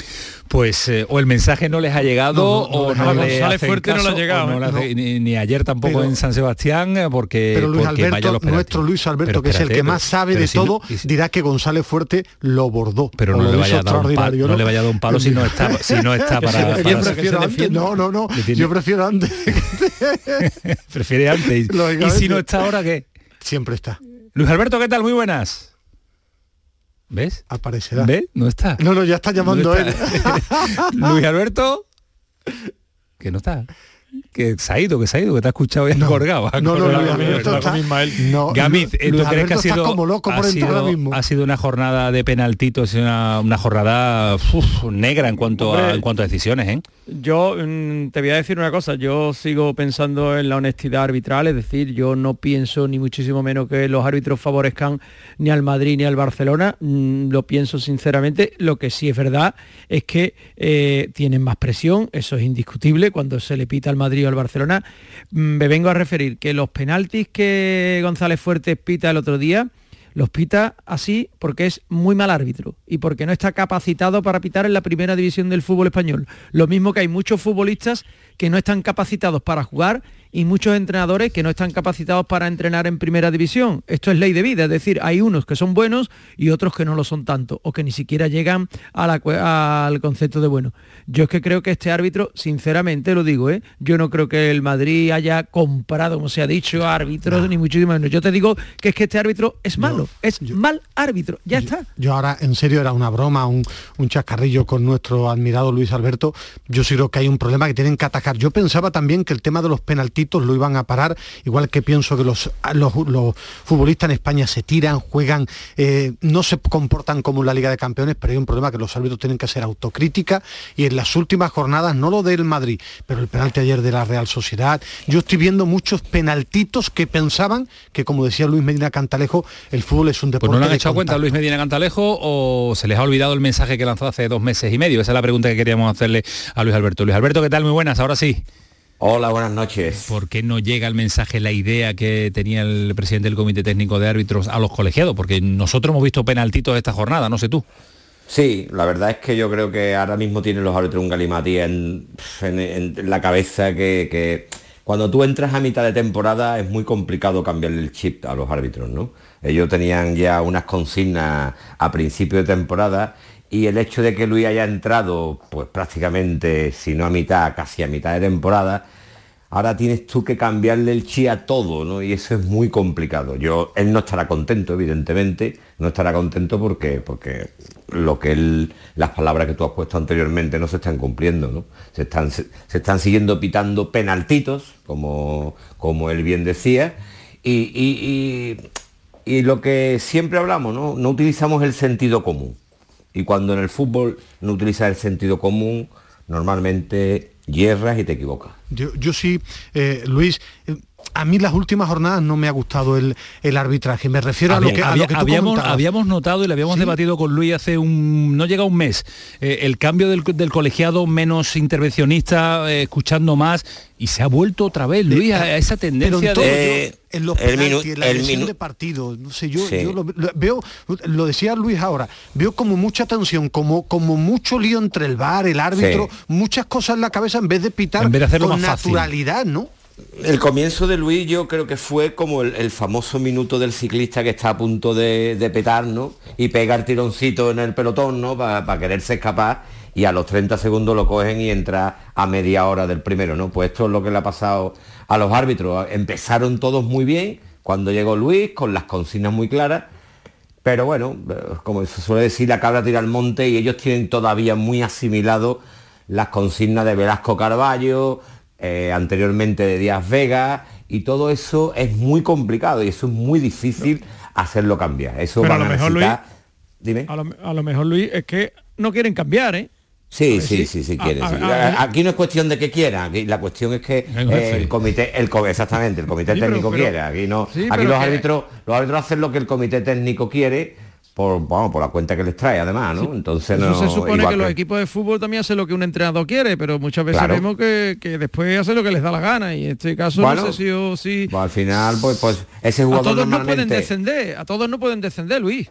Pues eh, o el mensaje no les ha llegado o no, le sale fuerte no le ha llegado. ni, ayer tampoco en San Sebastián eh, porque, pero Luis Alberto, nuestro Luis Alberto, que es el que más sabe de todo, dirá que González Fuerte lo bordó. Pero no le, vaya a dar un palo, ¿no? le vaya a dar un palo si no está, si no está para, Yo prefiero antes, no, no, no, yo prefiero antes. Prefiere antes. ¿Y si no está ahora qué? Siempre está. Luis Alberto, ¿qué tal? Muy buenas. ¿Ves? Aparecerá. ¿Ves? No está. No, no, ya está llamando él. Luis Alberto, que no está que se ha ido, que se ha ido, que te ha escuchado y no, colgado. No, no, no, no, Gamiz, ¿tú crees que ha sido, como loco por ha, sido mismo. ha sido una jornada de penaltitos, una, una jornada negra en cuanto, a, en cuanto a decisiones? ¿eh? Yo mm, te voy a decir una cosa, yo sigo pensando en la honestidad arbitral, es decir, yo no pienso ni muchísimo menos que los árbitros favorezcan ni al Madrid ni al Barcelona, mm, lo pienso sinceramente, lo que sí es verdad es que eh, tienen más presión, eso es indiscutible, cuando se le pita al Madrid al Barcelona. Mm, me vengo a referir que los penaltis que González Fuertes pita el otro día, los pita así porque es muy mal árbitro y porque no está capacitado para pitar en la primera división del fútbol español. Lo mismo que hay muchos futbolistas que no están capacitados para jugar y muchos entrenadores que no están capacitados para entrenar en primera división. Esto es ley de vida, es decir, hay unos que son buenos y otros que no lo son tanto, o que ni siquiera llegan al concepto de bueno. Yo es que creo que este árbitro, sinceramente lo digo, ¿eh? yo no creo que el Madrid haya comprado, como se ha dicho, árbitros, ni muchísimo menos. Yo te digo que es que este árbitro es malo, es mal árbitro, ya está. Yo ahora, en serio, era una broma, un, un chascarrillo con nuestro admirado Luis Alberto. Yo sí creo que hay un problema que tienen que atacar. Yo pensaba también que el tema de los penaltis lo iban a parar, igual que pienso que los, los, futbolistas en España se tiran, juegan, eh, no se comportan como en la Liga de Campeones, pero hay un problema que los árbitros tienen que hacer autocrítica y en las últimas jornadas, no lo del Madrid, pero el penalti ayer de la Real Sociedad, yo estoy viendo muchos penaltitos que pensaban que, como decía Luis Medina Cantalejo, el fútbol es un deporte. Pues no le han echado cuenta Luis Medina Cantalejo o se les ha olvidado el mensaje que lanzó hace dos meses y medio. Esa es la pregunta que queríamos hacerle a Luis Alberto. Luis Alberto, ¿qué tal? Muy buenas, ahora sí. Hola, buenas noches. ¿Por qué no llega el mensaje, la idea que tenía el presidente del Comité Técnico de Árbitros a los colegiados? Porque nosotros hemos visto penaltitos esta jornada, no sé tú. Sí, la verdad es que yo creo que ahora mismo tienen los árbitros un galimatí en, la cabeza que, cuando tú entras a mitad de temporada es muy complicado cambiarle el chip a los árbitros, ¿no? Ellos tenían ya unas consignas a principio de temporada y el hecho de que Luis haya entrado, pues prácticamente, si no a mitad, casi a mitad de temporada, ahora tienes tú que cambiarle el chi a todo, ¿no? Y eso es muy complicado. Yo, él no estará contento, evidentemente, no estará contento porque, porque lo que él, las palabras que tú has puesto anteriormente no se están cumpliendo, ¿no? Se están, se, están siguiendo pitando penaltitos, como, como él bien decía, y, y lo que siempre hablamos, ¿no? No utilizamos el sentido común. Y cuando en el fútbol no utiliza el sentido común, normalmente hierras y te equivocas. Yo, yo sí, eh, Luis, eh, a mí las últimas jornadas no me ha gustado el, el arbitraje. Me refiero a lo que, a lo que tú habíamos, notado y le habíamos debatido con Luis hace un no llega un mes eh, el cambio del, del colegiado menos intervencionista eh, escuchando más y se ha vuelto otra vez Luis a, a esa Pero tendencia en, todo, de yo, en los el penaltis, en la el de partido, no sé, yo, Sí. yo lo, lo- veo, lo decía Luis ahora, veo como mucha tensión, como, como mucho lío entre el bar, el árbitro, Sí. muchas cosas en la cabeza en vez de pitar En vez de hacerlo con más fácil. naturalidad, ¿no? El comienzo de Luis yo creo que fue como el, famoso minuto del ciclista que está a punto de, petar, ¿no? Y pega el tironcito en el pelotón, ¿no? Para quererse escapar y a los 30 segundos lo cogen y entra a media hora del primero, ¿no? Pues esto es lo que le ha pasado a los árbitros. Empezaron todos muy bien cuando llegó Luis, con las consignas muy claras, pero bueno, como se suele decir, la cabra tira al monte y ellos tienen todavía muy asimilado las consignas de Velasco Carballo, eh, anteriormente de Díaz Vega, y todo eso es muy complicado y eso es muy difícil hacerlo cambiar. Eso Pero a lo a mejor, necesitar- Dime. A lo, a lo mejor, Luis, es que no quieren cambiar, ¿eh? Sí, sí, sí. sí, quieren. a- sí. a- Aquí no es cuestión de que quieran, aquí la cuestión es que eh, jefe. el comité, el exactamente, el comité Sí, pero- técnico pero- quiere. Aquí no, aquí los que- árbitros, los árbitros hacen lo que el comité técnico quiere por, vamos, por la cuenta que les trae además, ¿no? Entonces Eso no. se supone que los equipos de fútbol también hacen lo que un entrenador quiere, pero muchas veces Claro. vemos que, que después hacen lo que les da la gana y en este caso Bueno, no sé si o si Pues al final, pues, pues ese a jugador todos no pueden descender, a todos no pueden descender, Luis.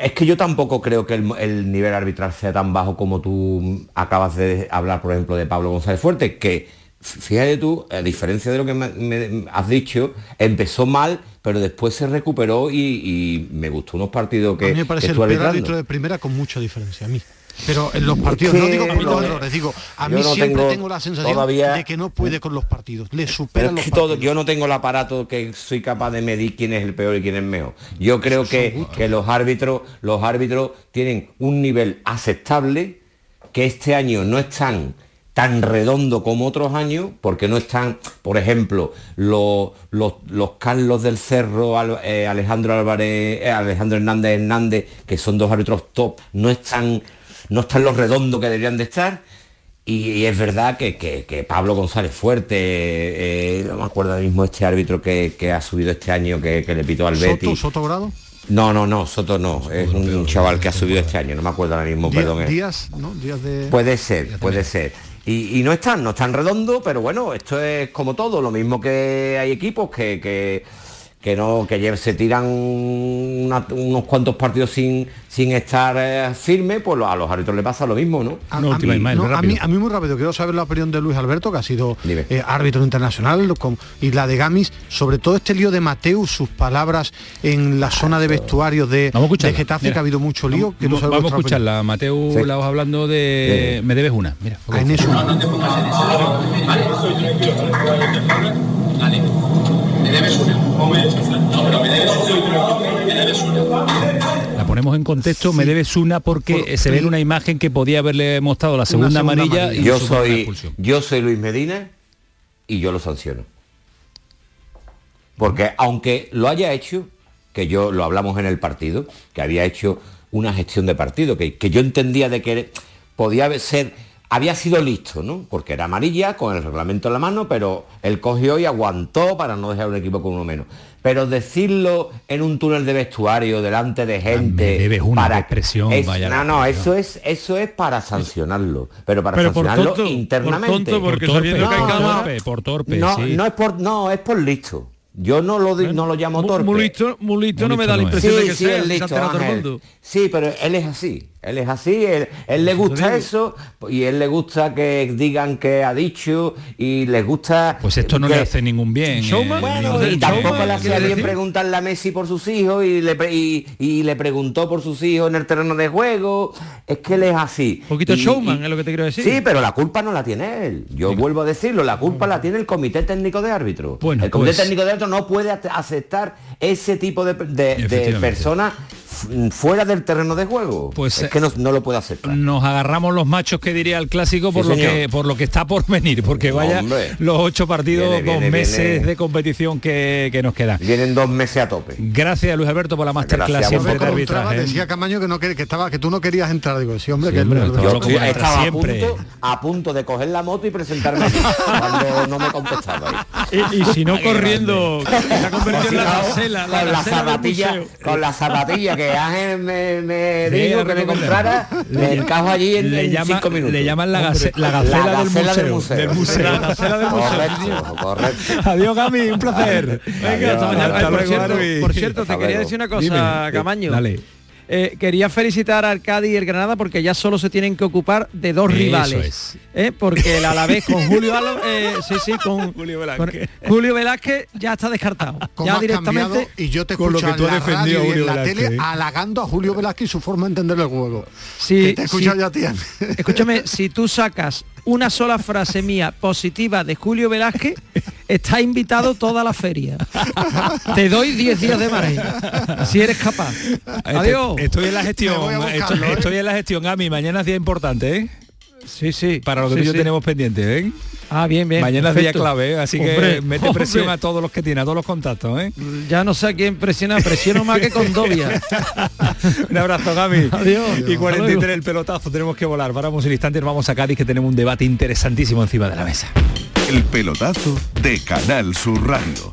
Es que yo tampoco creo que el, el nivel arbitral sea tan bajo como tú acabas de hablar, por ejemplo, de Pablo González Fuerte, que fíjate tú, a diferencia de lo que me, me has dicho, empezó mal, pero después se recuperó y, y me gustó unos partidos que, a mí me parece el peor árbitro de primera con mucha diferencia, a mí. Pero en los partidos, no digo errores, digo, a mí no siempre tengo tengo, la sensación todavía- de que no puede con los partidos, le supera los todo, partidos. yo no tengo el aparato que soy capaz de medir quién es el peor y quién es mejor. Yo creo que, que los árbitros, los árbitros tienen un nivel aceptable, que este año no están tan redondo como otros años, porque no están, por ejemplo, los, los, los Carlos del Cerro, eh, Alejandro Álvarez, eh, Alejandro Hernández Hernández, que son dos árbitros top, no están, no están los redondos que deberían de estar. Y, y es verdad que, que- que Pablo González Fuerte, eh, no me acuerdo ahora mismo este árbitro que, que ha subido este año, que, que le pitó al Soto, Betis. Soto Grado, No, no, no, Soto no, es un chaval que ha subido este año, no me acuerdo ahora mismo, perdón. Díaz, ¿no? Díaz de... Puede ser, puede ser. Y, no están, no están redondos, pero bueno, esto es como todo, lo mismo que hay equipos que, que no, que se tiran una- unos cuantos partidos sin, sin estar eh, firme, pues a los árbitros le pasa lo mismo, ¿no? A, a mí, no, a mí- a mí muy rápido, quiero saber la opinión de Luis Alberto, que ha sido eh, árbitro internacional, con- y la de Gamis, sobre todo este lío de Mateus, sus palabras en la zona de vestuarios de, Vamos a de Getafe, mira. que ha habido mucho lío. Quiero Vamos, saber vamos a escucharla, Mateo Sí. Laos hablando de me debes una. Mira. Vale. Me debes una. La ponemos en contexto, me debes una porque se ve en una imagen que podía haberle mostrado la segunda, segunda amarilla, y yo soy yo soy Luis Medina y yo lo sanciono. Porque aunque lo haya hecho que yo lo hablamos en el partido que había hecho una gestión de partido que, que yo entendía de que podía ser había sido listo no porque era amarilla con el reglamento en la mano pero él cogió y aguantó para no dejar un equipo con uno menos pero decirlo en un túnel de vestuario delante de gente Ah, debes una para expresión, es- vaya no no eso es eso es para sancionarlo pero para Pero por sancionarlo por internamente tonto, porque Por torpe, sabiendo que hay No, cámara- no, torpe, por torpe, no, sí. no es por no es por listo yo no lo no lo llamo torpe Muy listo, muy listo no me da la Sí, impresión de que sí, sea, es si se listo, altera todo el Ángel. mundo. Sí, pero él es así. Él es así, él, él le gusta eso y él le gusta que digan que ha dicho y les gusta Pues esto no que- le hace ningún bien. Showman, eh, Bueno, y tampoco le ¿qué hacía bien preguntarle a Messi por sus hijos y le, y, y le preguntó por sus hijos en el terreno de juego. Es que él es así. Un poquito Y- showman es lo que te quiero decir. Sí, pero la culpa no la tiene él. Yo vuelvo a decirlo, la culpa la tiene el Comité Técnico de Árbitros. Bueno, el Comité pues- Técnico de Árbitros no puede ace- aceptar ese tipo de, de- personas fuera del terreno de juego. Pues, es que no, no lo puede aceptar. Nos agarramos los machos que diría el clásico por Sí, lo señor. que por lo que está por venir, porque vaya Hombre. los ocho partidos, Viene, viene, dos meses viene. de competición que, que nos quedan. Vienen dos meses a tope. Gracias Luis Alberto por la masterclass siempre de arbitraje. ¿eh? decía Camaño que no que, que estaba que tú no querías entrar digo sí hombre Sí, que hombre, el- yo- Estaba a siempre. punto, a punto de coger la moto y presentarme aquí, cuando no me contestaba. Y, y si no corriendo, se ha convertido en la la con la zapatilla, con la zapatilla que Ángel me, me dijo que me comprara, me encajo allí en, le en llama- cinco minutos. le llaman la gace- la Hombre, gacela del gacela museo, del museo. La gacela del museo. Correcto, correcto. Adiós Gami, un placer. Venga, hasta mañana. Hasta Ay, por, luego, cierto, Arbi. por cierto, te quería decir una cosa, Dime. Camaño. Dale. Eh, quería felicitar al Cádiz y el Granada porque ya solo se tienen que ocupar de dos Eso rivales. es. ¿eh? Porque el Alavés con Julio Alo- eh, sí, sí, con Julio Velázquez. con Julio Velázquez ya está descartado. cómo Ya directamente. y yo te con lo escucho que tú en has la defendido a radio y en la Velázquez, tele halagando a Julio Velázquez y su forma de entender el juego Sí, que te he escuchado sí. ya tía Escúchame, si tú sacas una sola frase mía positiva de Julio Velázquez, está invitado toda la feria. Te doy 10 días de margen. Si eres capaz. Adiós. Estoy, en la gestión, buscarlo, estoy, ¿eh? estoy en la gestión, Gami. Mañana es día importante, ¿eh? Sí, sí. Para lo que Sí, tú y yo sí. tenemos pendiente, ¿eh? Ah, bien, bien. Mañana es día clave, ¿eh? así que Hombre, mete presión hombre. a todos los que tiene, a todos los contactos, ¿eh? Ya no sé a quién presiona, presiono más que con Dobia. Un abrazo, Gami. Adiós. Y Hasta 43 luego. el pelotazo, tenemos que volar. Paramos un instante y nos vamos a Cádiz que tenemos un debate interesantísimo encima de la mesa. El pelotazo de Canal Sur Radio.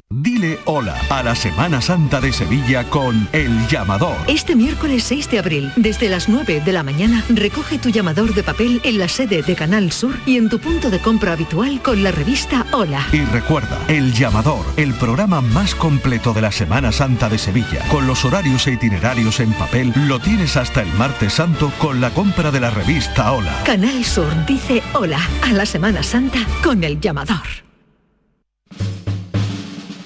Dile hola a la Semana Santa de Sevilla con El Llamador. Este miércoles 6 de abril, desde las 9 de la mañana, recoge tu llamador de papel en la sede de Canal Sur y en tu punto de compra habitual con la revista Hola. Y recuerda, El Llamador, el programa más completo de la Semana Santa de Sevilla, con los horarios e itinerarios en papel, lo tienes hasta el martes santo con la compra de la revista Hola. Canal Sur dice hola a la Semana Santa con el llamador.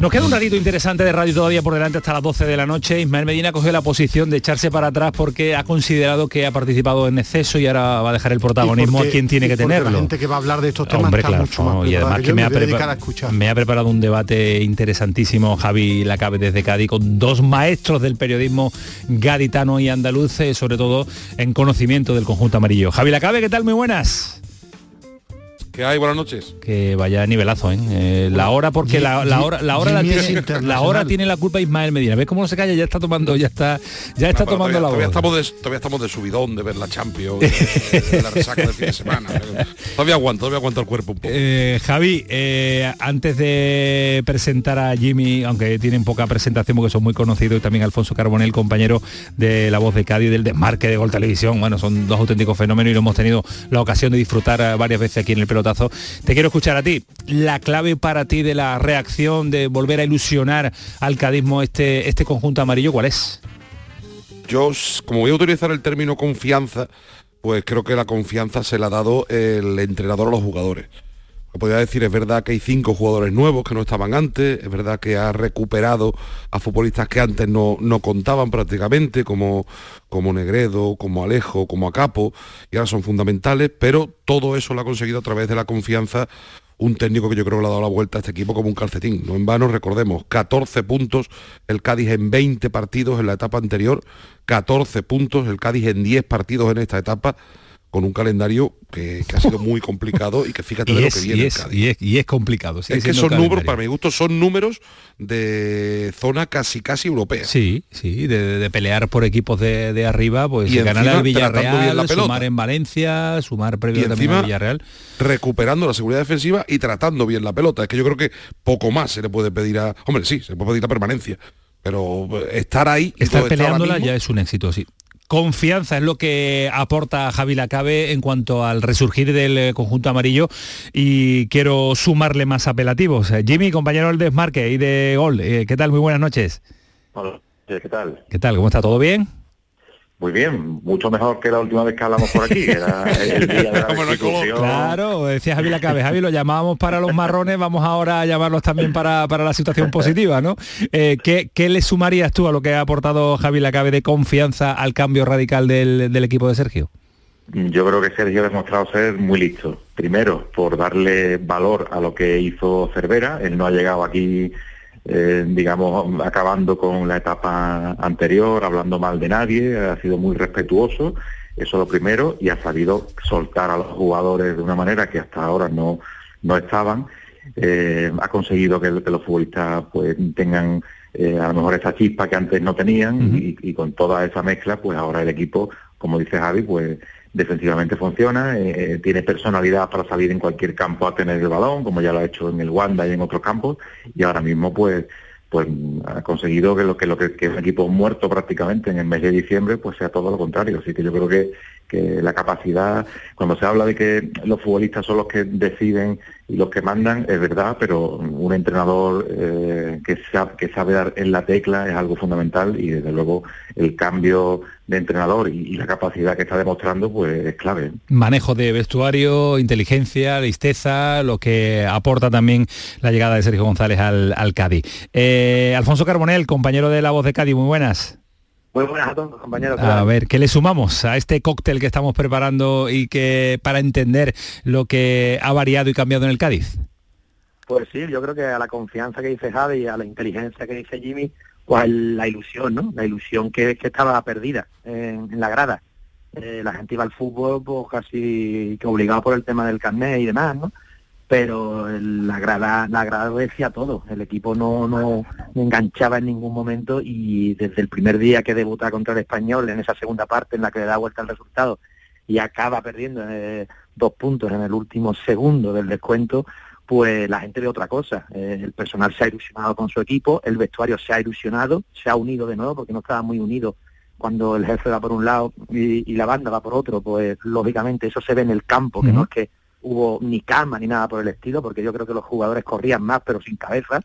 Nos queda un ratito interesante de radio todavía por delante hasta las 12 de la noche. Ismael Medina coge la posición de echarse para atrás porque ha considerado que ha participado en exceso y ahora va a dejar el protagonismo porque- a quien tiene que tenerlo. La gente que va a hablar de estos temas Hombre, está claro, mucho más no, y además que me ha, a me ha preparado un debate interesantísimo Javi Lacabe desde Cádiz con dos maestros del periodismo gaditano y andaluz, eh, sobre todo en conocimiento del conjunto amarillo. Javi Lacabe, ¿qué tal? Muy buenas. ¿Qué hay? Buenas noches. Que vaya nivelazo, ¿eh? Eh, la hora porque la, la hora la hora la tiene, la hora tiene la culpa Ismael Medina. ¿Ves cómo no se calla? Ya está tomando, ya está, ya está tomando todavía, la todavía voz. estamos de, todavía estamos de subidón de ver la Champions, de, de la resaca del fin de semana. Todavía aguanto, todavía aguanto el cuerpo un poco. Eh, Javi, eh, antes de presentar a Jimmy, aunque tienen poca presentación porque son muy conocidos, y también Alfonso Carbonell, compañero de La Voz de Cádiz, del desmarque de Gol Televisión, bueno, son dos auténticos fenómenos y lo hemos tenido la ocasión de disfrutar varias veces aquí en el Te quiero escuchar a ti. La clave para ti de la reacción, de volver a ilusionar al cadismo este, este conjunto amarillo, ¿cuál es? Yo, como voy a utilizar el término confianza, pues creo que la confianza se la ha dado el entrenador a los jugadores. Podría decir, es verdad que hay cinco jugadores nuevos que no estaban antes, es verdad que ha recuperado a futbolistas que antes no, no contaban prácticamente, como, como Negredo, como Alejo, como Acapo, y ahora son fundamentales, pero todo eso lo ha conseguido a través de la confianza un técnico que yo creo que le ha dado la vuelta a este equipo como un calcetín. No en vano, recordemos, 14 puntos el Cádiz en 20 partidos en la etapa anterior, 14 puntos el Cádiz en 10 partidos en esta etapa, con un calendario que, que ha sido muy complicado y que fíjate de Y lo que y, viene el es, Cádiz. y, es, y es complicado. Es que son números, para mi gusto, son números de zona casi casi europea. Sí, sí, de, de pelear por equipos de, de arriba, pues Y ganar al Villarreal, la sumar en Valencia, sumar previo y también al encima Villarreal. recuperando la seguridad defensiva y tratando bien la pelota. Es que yo creo que poco más se le puede pedir a... Hombre, sí, se le puede pedir la permanencia, pero estar ahí... y Estar peleándola mismo, ya es un éxito, sí. Confianza es lo que aporta Javi Lacabe en cuanto al resurgir del eh, conjunto amarillo y quiero sumarle más apelativos. Eh, Jimmy, compañero del desmarque y de gol, eh, ¿qué tal? Muy buenas noches. Hola, ¿qué tal? ¿Qué tal? ¿Cómo está? ¿Todo bien? Muy bien, mucho mejor que la última vez que hablamos por aquí, que era el día de la restitución. Claro, decía Javi Lacabe, Javi, lo llamábamos para los marrones, vamos ahora a llamarlos también para, para la situación positiva, ¿no? Eh, ¿qué, qué le sumarías tú a lo que ha aportado Javi Lacabe de confianza al cambio radical del, del equipo de Sergio? Yo creo que Sergio ha demostrado ser muy listo. Primero, por darle valor a lo que hizo Cervera. Él no ha llegado aquí, eh, digamos, acabando con la etapa anterior, hablando mal de nadie. Ha sido muy respetuoso. Eso lo primero. Y ha sabido soltar a los jugadores de una manera que hasta ahora no, no estaban. Eh, ha conseguido que, que los futbolistas pues tengan eh, a lo mejor esa chispa que antes no tenían y, y con toda esa mezcla pues ahora el equipo como dice Javi pues defensivamente funciona eh, tiene personalidad para salir en cualquier campo a tener el balón como ya lo ha hecho en el Wanda y en otros campos y ahora mismo pues pues ha conseguido que lo que lo que, que es un equipo muerto prácticamente en el mes de diciembre pues sea todo lo contrario. Así que yo creo que que la capacidad, cuando se habla de que los futbolistas son los que deciden y los que mandan, es verdad, pero un entrenador eh, que, sabe, dar en la tecla es algo fundamental y desde luego el cambio de entrenador y, la capacidad que está demostrando pues es clave. Manejo de vestuario, inteligencia, listeza, lo que aporta también la llegada de Sergio González al, al Cádiz. Eh, Alfonso Carbonell, compañero de La Voz de Cádiz, muy buenas. Muy buenas a todos, compañeros. A ver, ¿qué le sumamos a este cóctel que estamos preparando y que para entender lo que ha variado y cambiado en el Cádiz? Pues sí, yo creo que a la confianza que dice Javi, a la inteligencia que dice Jimmy, pues la ilusión, ¿no? La ilusión que, que estaba perdida en, en la grada. Eh, la gente iba al fútbol pues casi que obligado por el tema del carnet y demás, ¿no? Pero el- la grada, la grada decía todo. El equipo no, no enganchaba en ningún momento y desde el primer día que debuta contra el español en esa segunda parte en la que le da vuelta al resultado y acaba perdiendo eh, dos puntos en el último segundo del descuento, pues la gente ve otra cosa. Eh, el personal se ha ilusionado con su equipo, el vestuario se ha ilusionado, se ha unido de nuevo porque no estaba muy unido cuando el jefe va por un lado y, y la banda va por otro, pues lógicamente eso se ve en el campo, que no es que hubo ni calma ni nada por el estilo, porque yo creo que los jugadores corrían más pero sin cabeza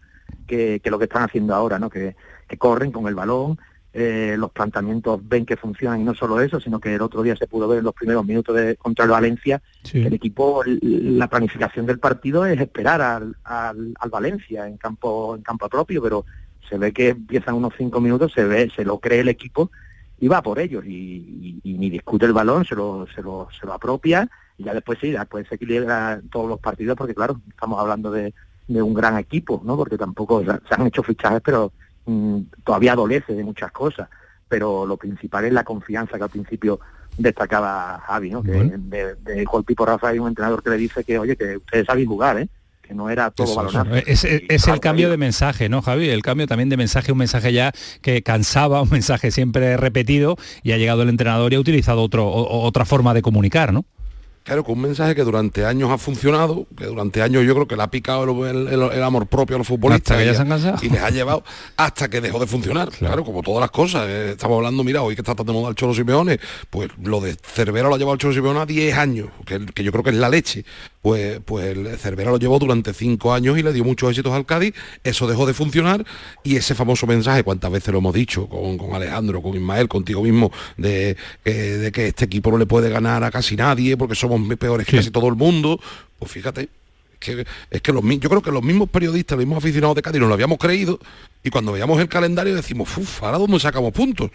que, que lo que están haciendo ahora, ¿no? Que, que corren con el balón, eh, los planteamientos ven que funcionan y no solo eso, sino que el otro día se pudo ver en los primeros minutos de contra el Valencia, que el equipo, la planificación del partido es esperar al, al, Valencia en campo, en campo propio, pero se ve que empiezan unos cinco minutos, se ve, se lo cree el equipo y va por ellos y, ni discute el balón, se lo, se lo, se lo apropia y ya después sí, después se equilibra todos los partidos porque claro, estamos hablando de, de un gran equipo, ¿no? Porque tampoco se han hecho fichajes, pero Mm, todavía adolece de muchas cosas, pero lo principal es la confianza que al principio destacaba Javi, ¿no? Que de, de Pipo Rafa hay un entrenador que le dice que, oye, que ustedes saben jugar, ¿eh? que no era todo balonazo. Es, el cambio de mensaje, ¿no, Javi? El cambio también de mensaje, un mensaje ya que cansaba, un mensaje siempre repetido, y ha llegado el entrenador y ha utilizado otro, otra forma de comunicar, ¿no? Claro, con un mensaje que durante años ha funcionado, que durante años yo creo que le ha picado el, amor propio a los futbolistas y, les ha llevado hasta que dejó de funcionar. Claro, como todas las cosas. Eh, estamos hablando, mira, hoy que está tan de moda el Cholo Simeone, pues lo de Cervera lo ha llevado el Cholo Simeone a 10 años, que, que yo creo que es la leche pues, pues el Cervera lo llevó durante cinco años y le dio muchos éxitos al Cádiz, eso dejó de funcionar y ese famoso mensaje, cuántas veces lo hemos dicho con, Alejandro, con Ismael, contigo mismo, de, de, que este equipo no le puede ganar a casi nadie porque somos peores que casi todo el mundo, pues fíjate, que, es que los, yo creo que los mismos periodistas, los mismos aficionados de Cádiz nos lo habíamos creído y cuando veíamos el calendario decimos, uff, ahora dónde sacamos puntos.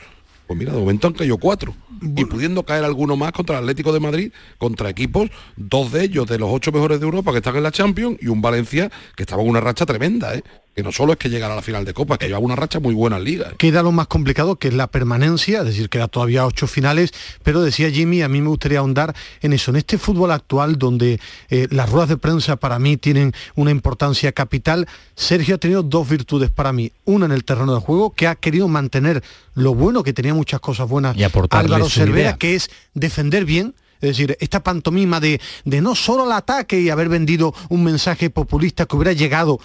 Pues mira, de momento han caído cuatro. Y pudiendo caer alguno más contra el Atlético de Madrid, contra equipos, dos de ellos de los ocho mejores de Europa que están en la Champions y un Valencia que estaba en una racha tremenda, ¿eh? Que no solo es que llegara a la final de Copa, que lleva una racha muy buena en Liga. Queda lo más complicado, que es la permanencia, es decir, queda todavía ocho finales, pero decía Jimmy, a mí me gustaría ahondar en eso, en este fútbol actual donde eh, las ruedas de prensa para mí tienen una importancia capital, Sergio ha tenido dos virtudes para mí, una en el terreno de juego, que ha querido mantener lo bueno, que tenía muchas cosas buenas, y Álvaro Cervera, que es defender bien, es decir, esta pantomima de, de, no solo el ataque y haber vendido un mensaje populista que hubiera llegado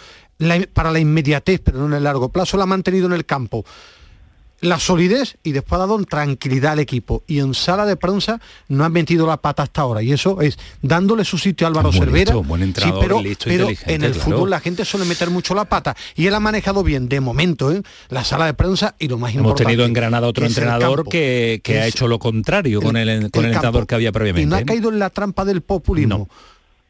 para la inmediatez, pero no en el largo plazo, la ha mantenido en el campo. La solidez y después ha dado tranquilidad al equipo. Y en sala de prensa no han metido la pata hasta ahora. Y eso es dándole su sitio a Álvaro Cervera. pero, en el fútbol la gente suele meter mucho la pata. Y él ha manejado bien, de momento, ¿eh? la sala de prensa y lo más importante. Hemos tenido en Granada otro entrenador que, ha hecho lo contrario con el, con el, entrenador que había previamente. Y no ha ¿eh? caído en la trampa del populismo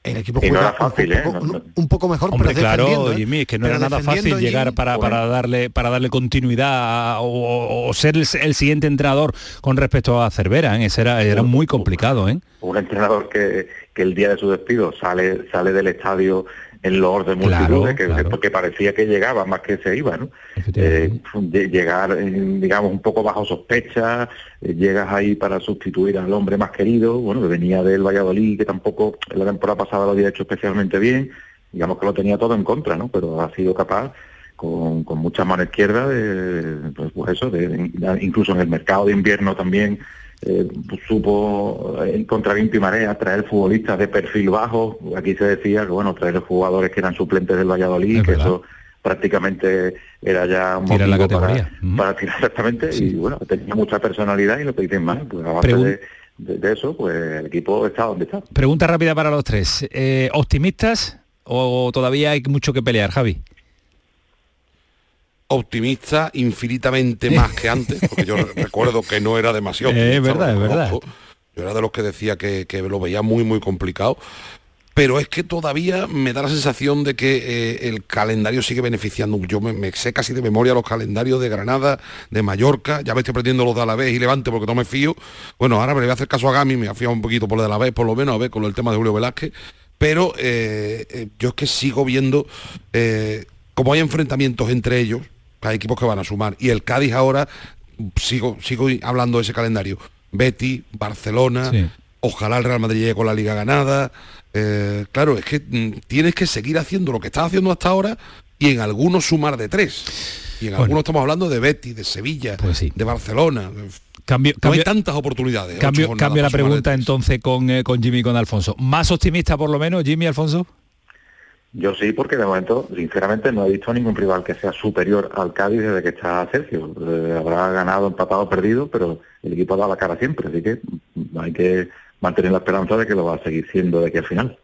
el equipo y no era fácil, un, poco, ¿eh? un, poco mejor Hombre, pero claro Jimmy es que no era nada fácil llegar para, para darle para darle continuidad o, ser el, siguiente entrenador con respecto a Cervera ¿eh? Ese era, era muy complicado ¿eh? un entrenador que, que el día de su despido sale sale del estadio en los de multitudes, que, porque parecía que llegaba más que se iba, ¿no? Eh, llegar, eh, digamos, un poco bajo sospecha, eh, llegas ahí para sustituir al hombre más querido, bueno, que venía del Valladolid, que tampoco en la temporada pasada lo había hecho especialmente bien, digamos que lo tenía todo en contra, ¿no? Pero ha sido capaz con, con mucha mano izquierda de, pues, pues eso, de, incluso en el mercado de invierno también eh, supo en eh, contra viento y marea traer futbolistas de perfil bajo. Aquí se decía que bueno, traer jugadores que eran suplentes del Valladolid, que eso prácticamente era ya un motivo la para, para, tirar exactamente y bueno, tenía mucha personalidad y lo que dicen más, pues a base de, eso, pues el equipo está donde está. Pregunta rápida para los tres. Eh, ¿Optimistas o todavía hay mucho que pelear, Javi? Optimista infinitamente más que antes, porque yo recuerdo que no era demasiado optimista. Es verdad, es verdad. Yo era de los que decía que, lo veía muy, muy complicado. Pero es que todavía me da la sensación de que eh, el calendario sigue beneficiando. Yo me, sé casi de memoria los calendarios de Granada, de Mallorca, ya me estoy aprendiendo los de Alavés y Levante porque no me fío. Bueno, ahora me voy a hacer caso a Gami, me fío un poquito por lo de Alavés, por lo menos, a ver, con el tema de Julio Velázquez. Pero eh, eh, yo es que sigo viendo, como hay enfrentamientos entre ellos, hay equipos que van a sumar. Y el Cádiz ahora, sigo, sigo hablando de ese calendario. Betty, Barcelona, ojalá el Real Madrid llegue con la liga ganada. Eh, claro, es que mm, tienes que seguir haciendo lo que estás haciendo hasta ahora y en algunos sumar de tres. Y en algunos estamos hablando de Betty, de Sevilla, pues de Barcelona. Cambio, no hay tantas oportunidades. Cambio, cambio la pregunta entonces con, eh, con Jimmy y con Alfonso. ¿Más optimista por lo menos, Jimmy Alfonso? Yo sí, porque de momento, sinceramente, no he visto ningún rival que sea superior al Cádiz desde que está Sergio. Eh, habrá ganado, empatado, perdido, pero el equipo ha dado la cara siempre, así que hay que mantener la esperanza de que lo va a seguir siendo de aquí al final.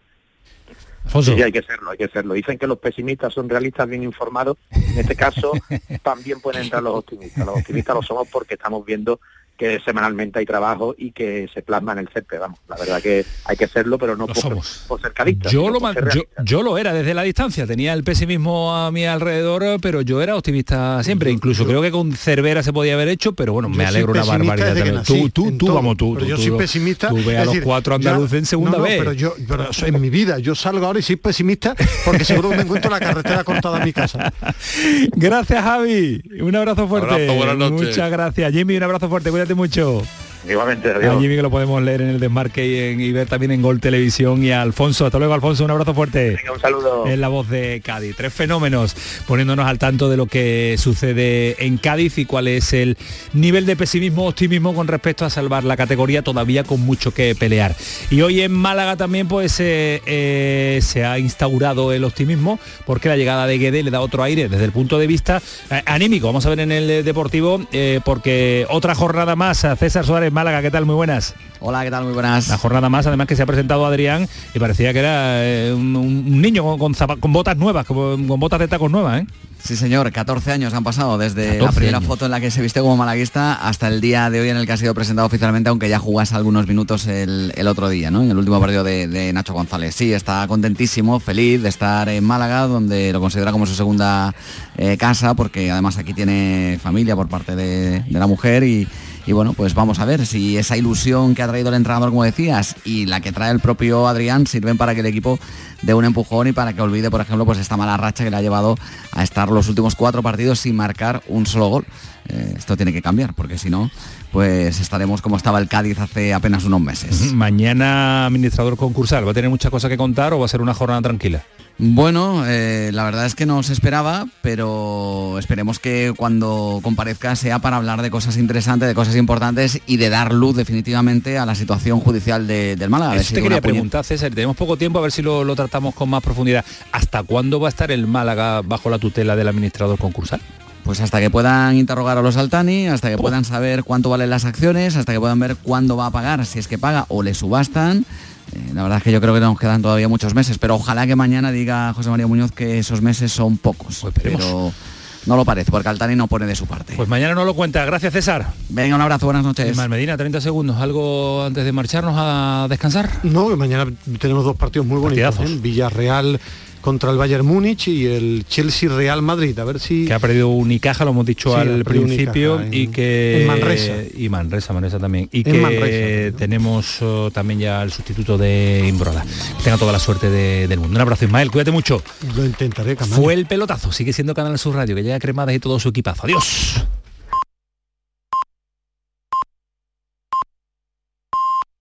Alfonso. Sí, hay que serlo, hay que serlo. Dicen que los pesimistas son realistas bien informados. En este caso también pueden entrar los optimistas. Los optimistas lo somos porque estamos viendo que semanalmente hay trabajo y que se plasma en el césped, vamos. La verdad que hay que serlo, pero no por, somos. por ser cadista. Yo lo, por ser yo, lo era desde la distancia, tenía el pesimismo a mi alrededor, pero yo era optimista siempre. Incluso creo que con Cervera se podía haber hecho, pero bueno, me alegro una barbaridad. también. Tú, nací, tú, tú, todo. vamos, tú. Pero tú- yo tú- soy pesimista. Tú ve a los decir, cuatro andaluces en segunda no, no, vez. pero yo, pero eso en mi vida, yo salgo ahora y soy pesimista porque seguro que me encuentro la carretera cortada a mi casa. Gracias, Javi. Un abrazo fuerte. Abrazo, buenas noches. Muchas gracias, Jimmy. Un abrazo fuerte. Cuídate mucho. Igualmente, A adiós. Jimmy que lo podemos leer en el desmarque y, en- y ver también en Gol Televisión y a Alfonso. Hasta luego, Alfonso. Un abrazo fuerte. Venga, un saludo. Es la voz de Cádiz. Tres fenómenos poniéndonos al tanto de lo que sucede en Cádiz y cuál es el nivel de pesimismo, optimismo con respecto a salvar la categoría todavía con mucho que pelear. Y hoy en Málaga también pues eh, eh, se ha instaurado el optimismo porque la llegada de Guede le da otro aire desde el punto de vista eh, anímico. Vamos a ver en el eh, Deportivo eh, porque otra jornada más. a César Suárez Málaga, ¿qué tal? Muy buenas. Hola, ¿qué tal? Muy buenas. La jornada más, además que se ha presentado Adrián y parecía que era eh, un, un niño con, con zapa- con botas nuevas, con, con botas de tacos nuevas, ¿eh? Sí, señor, 14 años han pasado desde la 14 primera años. foto en la que se viste como malaguista hasta el día de hoy en el que ha sido presentado oficialmente, aunque ya jugase algunos minutos el, el otro día, ¿no? En el último partido de, de Nacho González. Sí, está contentísimo, feliz de estar en Málaga, donde lo considera como su segunda eh, casa, porque además aquí tiene familia por parte de, de la mujer y, y bueno, pues vamos a ver si esa ilusión que ha traído el entrenador, como decías, y la que trae el propio Adrián sirven para que el equipo dé un empujón y para que olvide, por ejemplo, pues esta mala racha que le ha llevado a estar los últimos cuatro partidos sin marcar un solo gol. Eh, esto tiene que cambiar, porque si no, pues estaremos como estaba el Cádiz hace apenas unos meses. Mañana administrador concursal, ¿va a tener muchas cosas que contar o va a ser una jornada tranquila? Bueno, eh, la verdad es que no se esperaba, pero esperemos que cuando comparezca sea para hablar de cosas interesantes, de cosas importantes y de dar luz definitivamente a la situación judicial de- del Málaga. Eso te quería preguntar, César, tenemos poco tiempo, a ver si lo, lo tratamos con más profundidad. ¿Hasta cuándo va a estar el Málaga bajo la tutela del administrador concursal? Pues hasta que puedan interrogar a los Altani, hasta que puedan saber cuánto valen las acciones, hasta que puedan ver cuándo va a pagar, si es que paga o le subastan. Eh, la verdad es que yo creo que nos quedan todavía muchos meses, pero ojalá que mañana diga José María Muñoz que esos meses son pocos. pero no lo parece, porque Altani no pone de su parte. Pues mañana no lo cuenta. Gracias, César. Venga, un abrazo, buenas noches. Ismael Medina, 30 segundos. ¿Algo antes de marcharnos a descansar? No, mañana tenemos dos partidos muy bonitos. ¿eh? Villarreal contra el Bayern Múnich y el Chelsea Real Madrid. A ver si Que ha perdido Unicaja, lo hemos dicho Sí, al principio, Unicaja y en- que... en Manresa. Y Manresa, Manresa también. Y En que Manresa, tenemos oh, también ya el sustituto de Imbroda. Tenga toda la suerte de- del mundo. Un abrazo, Ismael. Cuídate mucho. lo intentaré, Camaño. Fue el pelotazo. Sigue siendo Canal Sur Radio, que llega cremadas y todo su equipazo. Adiós.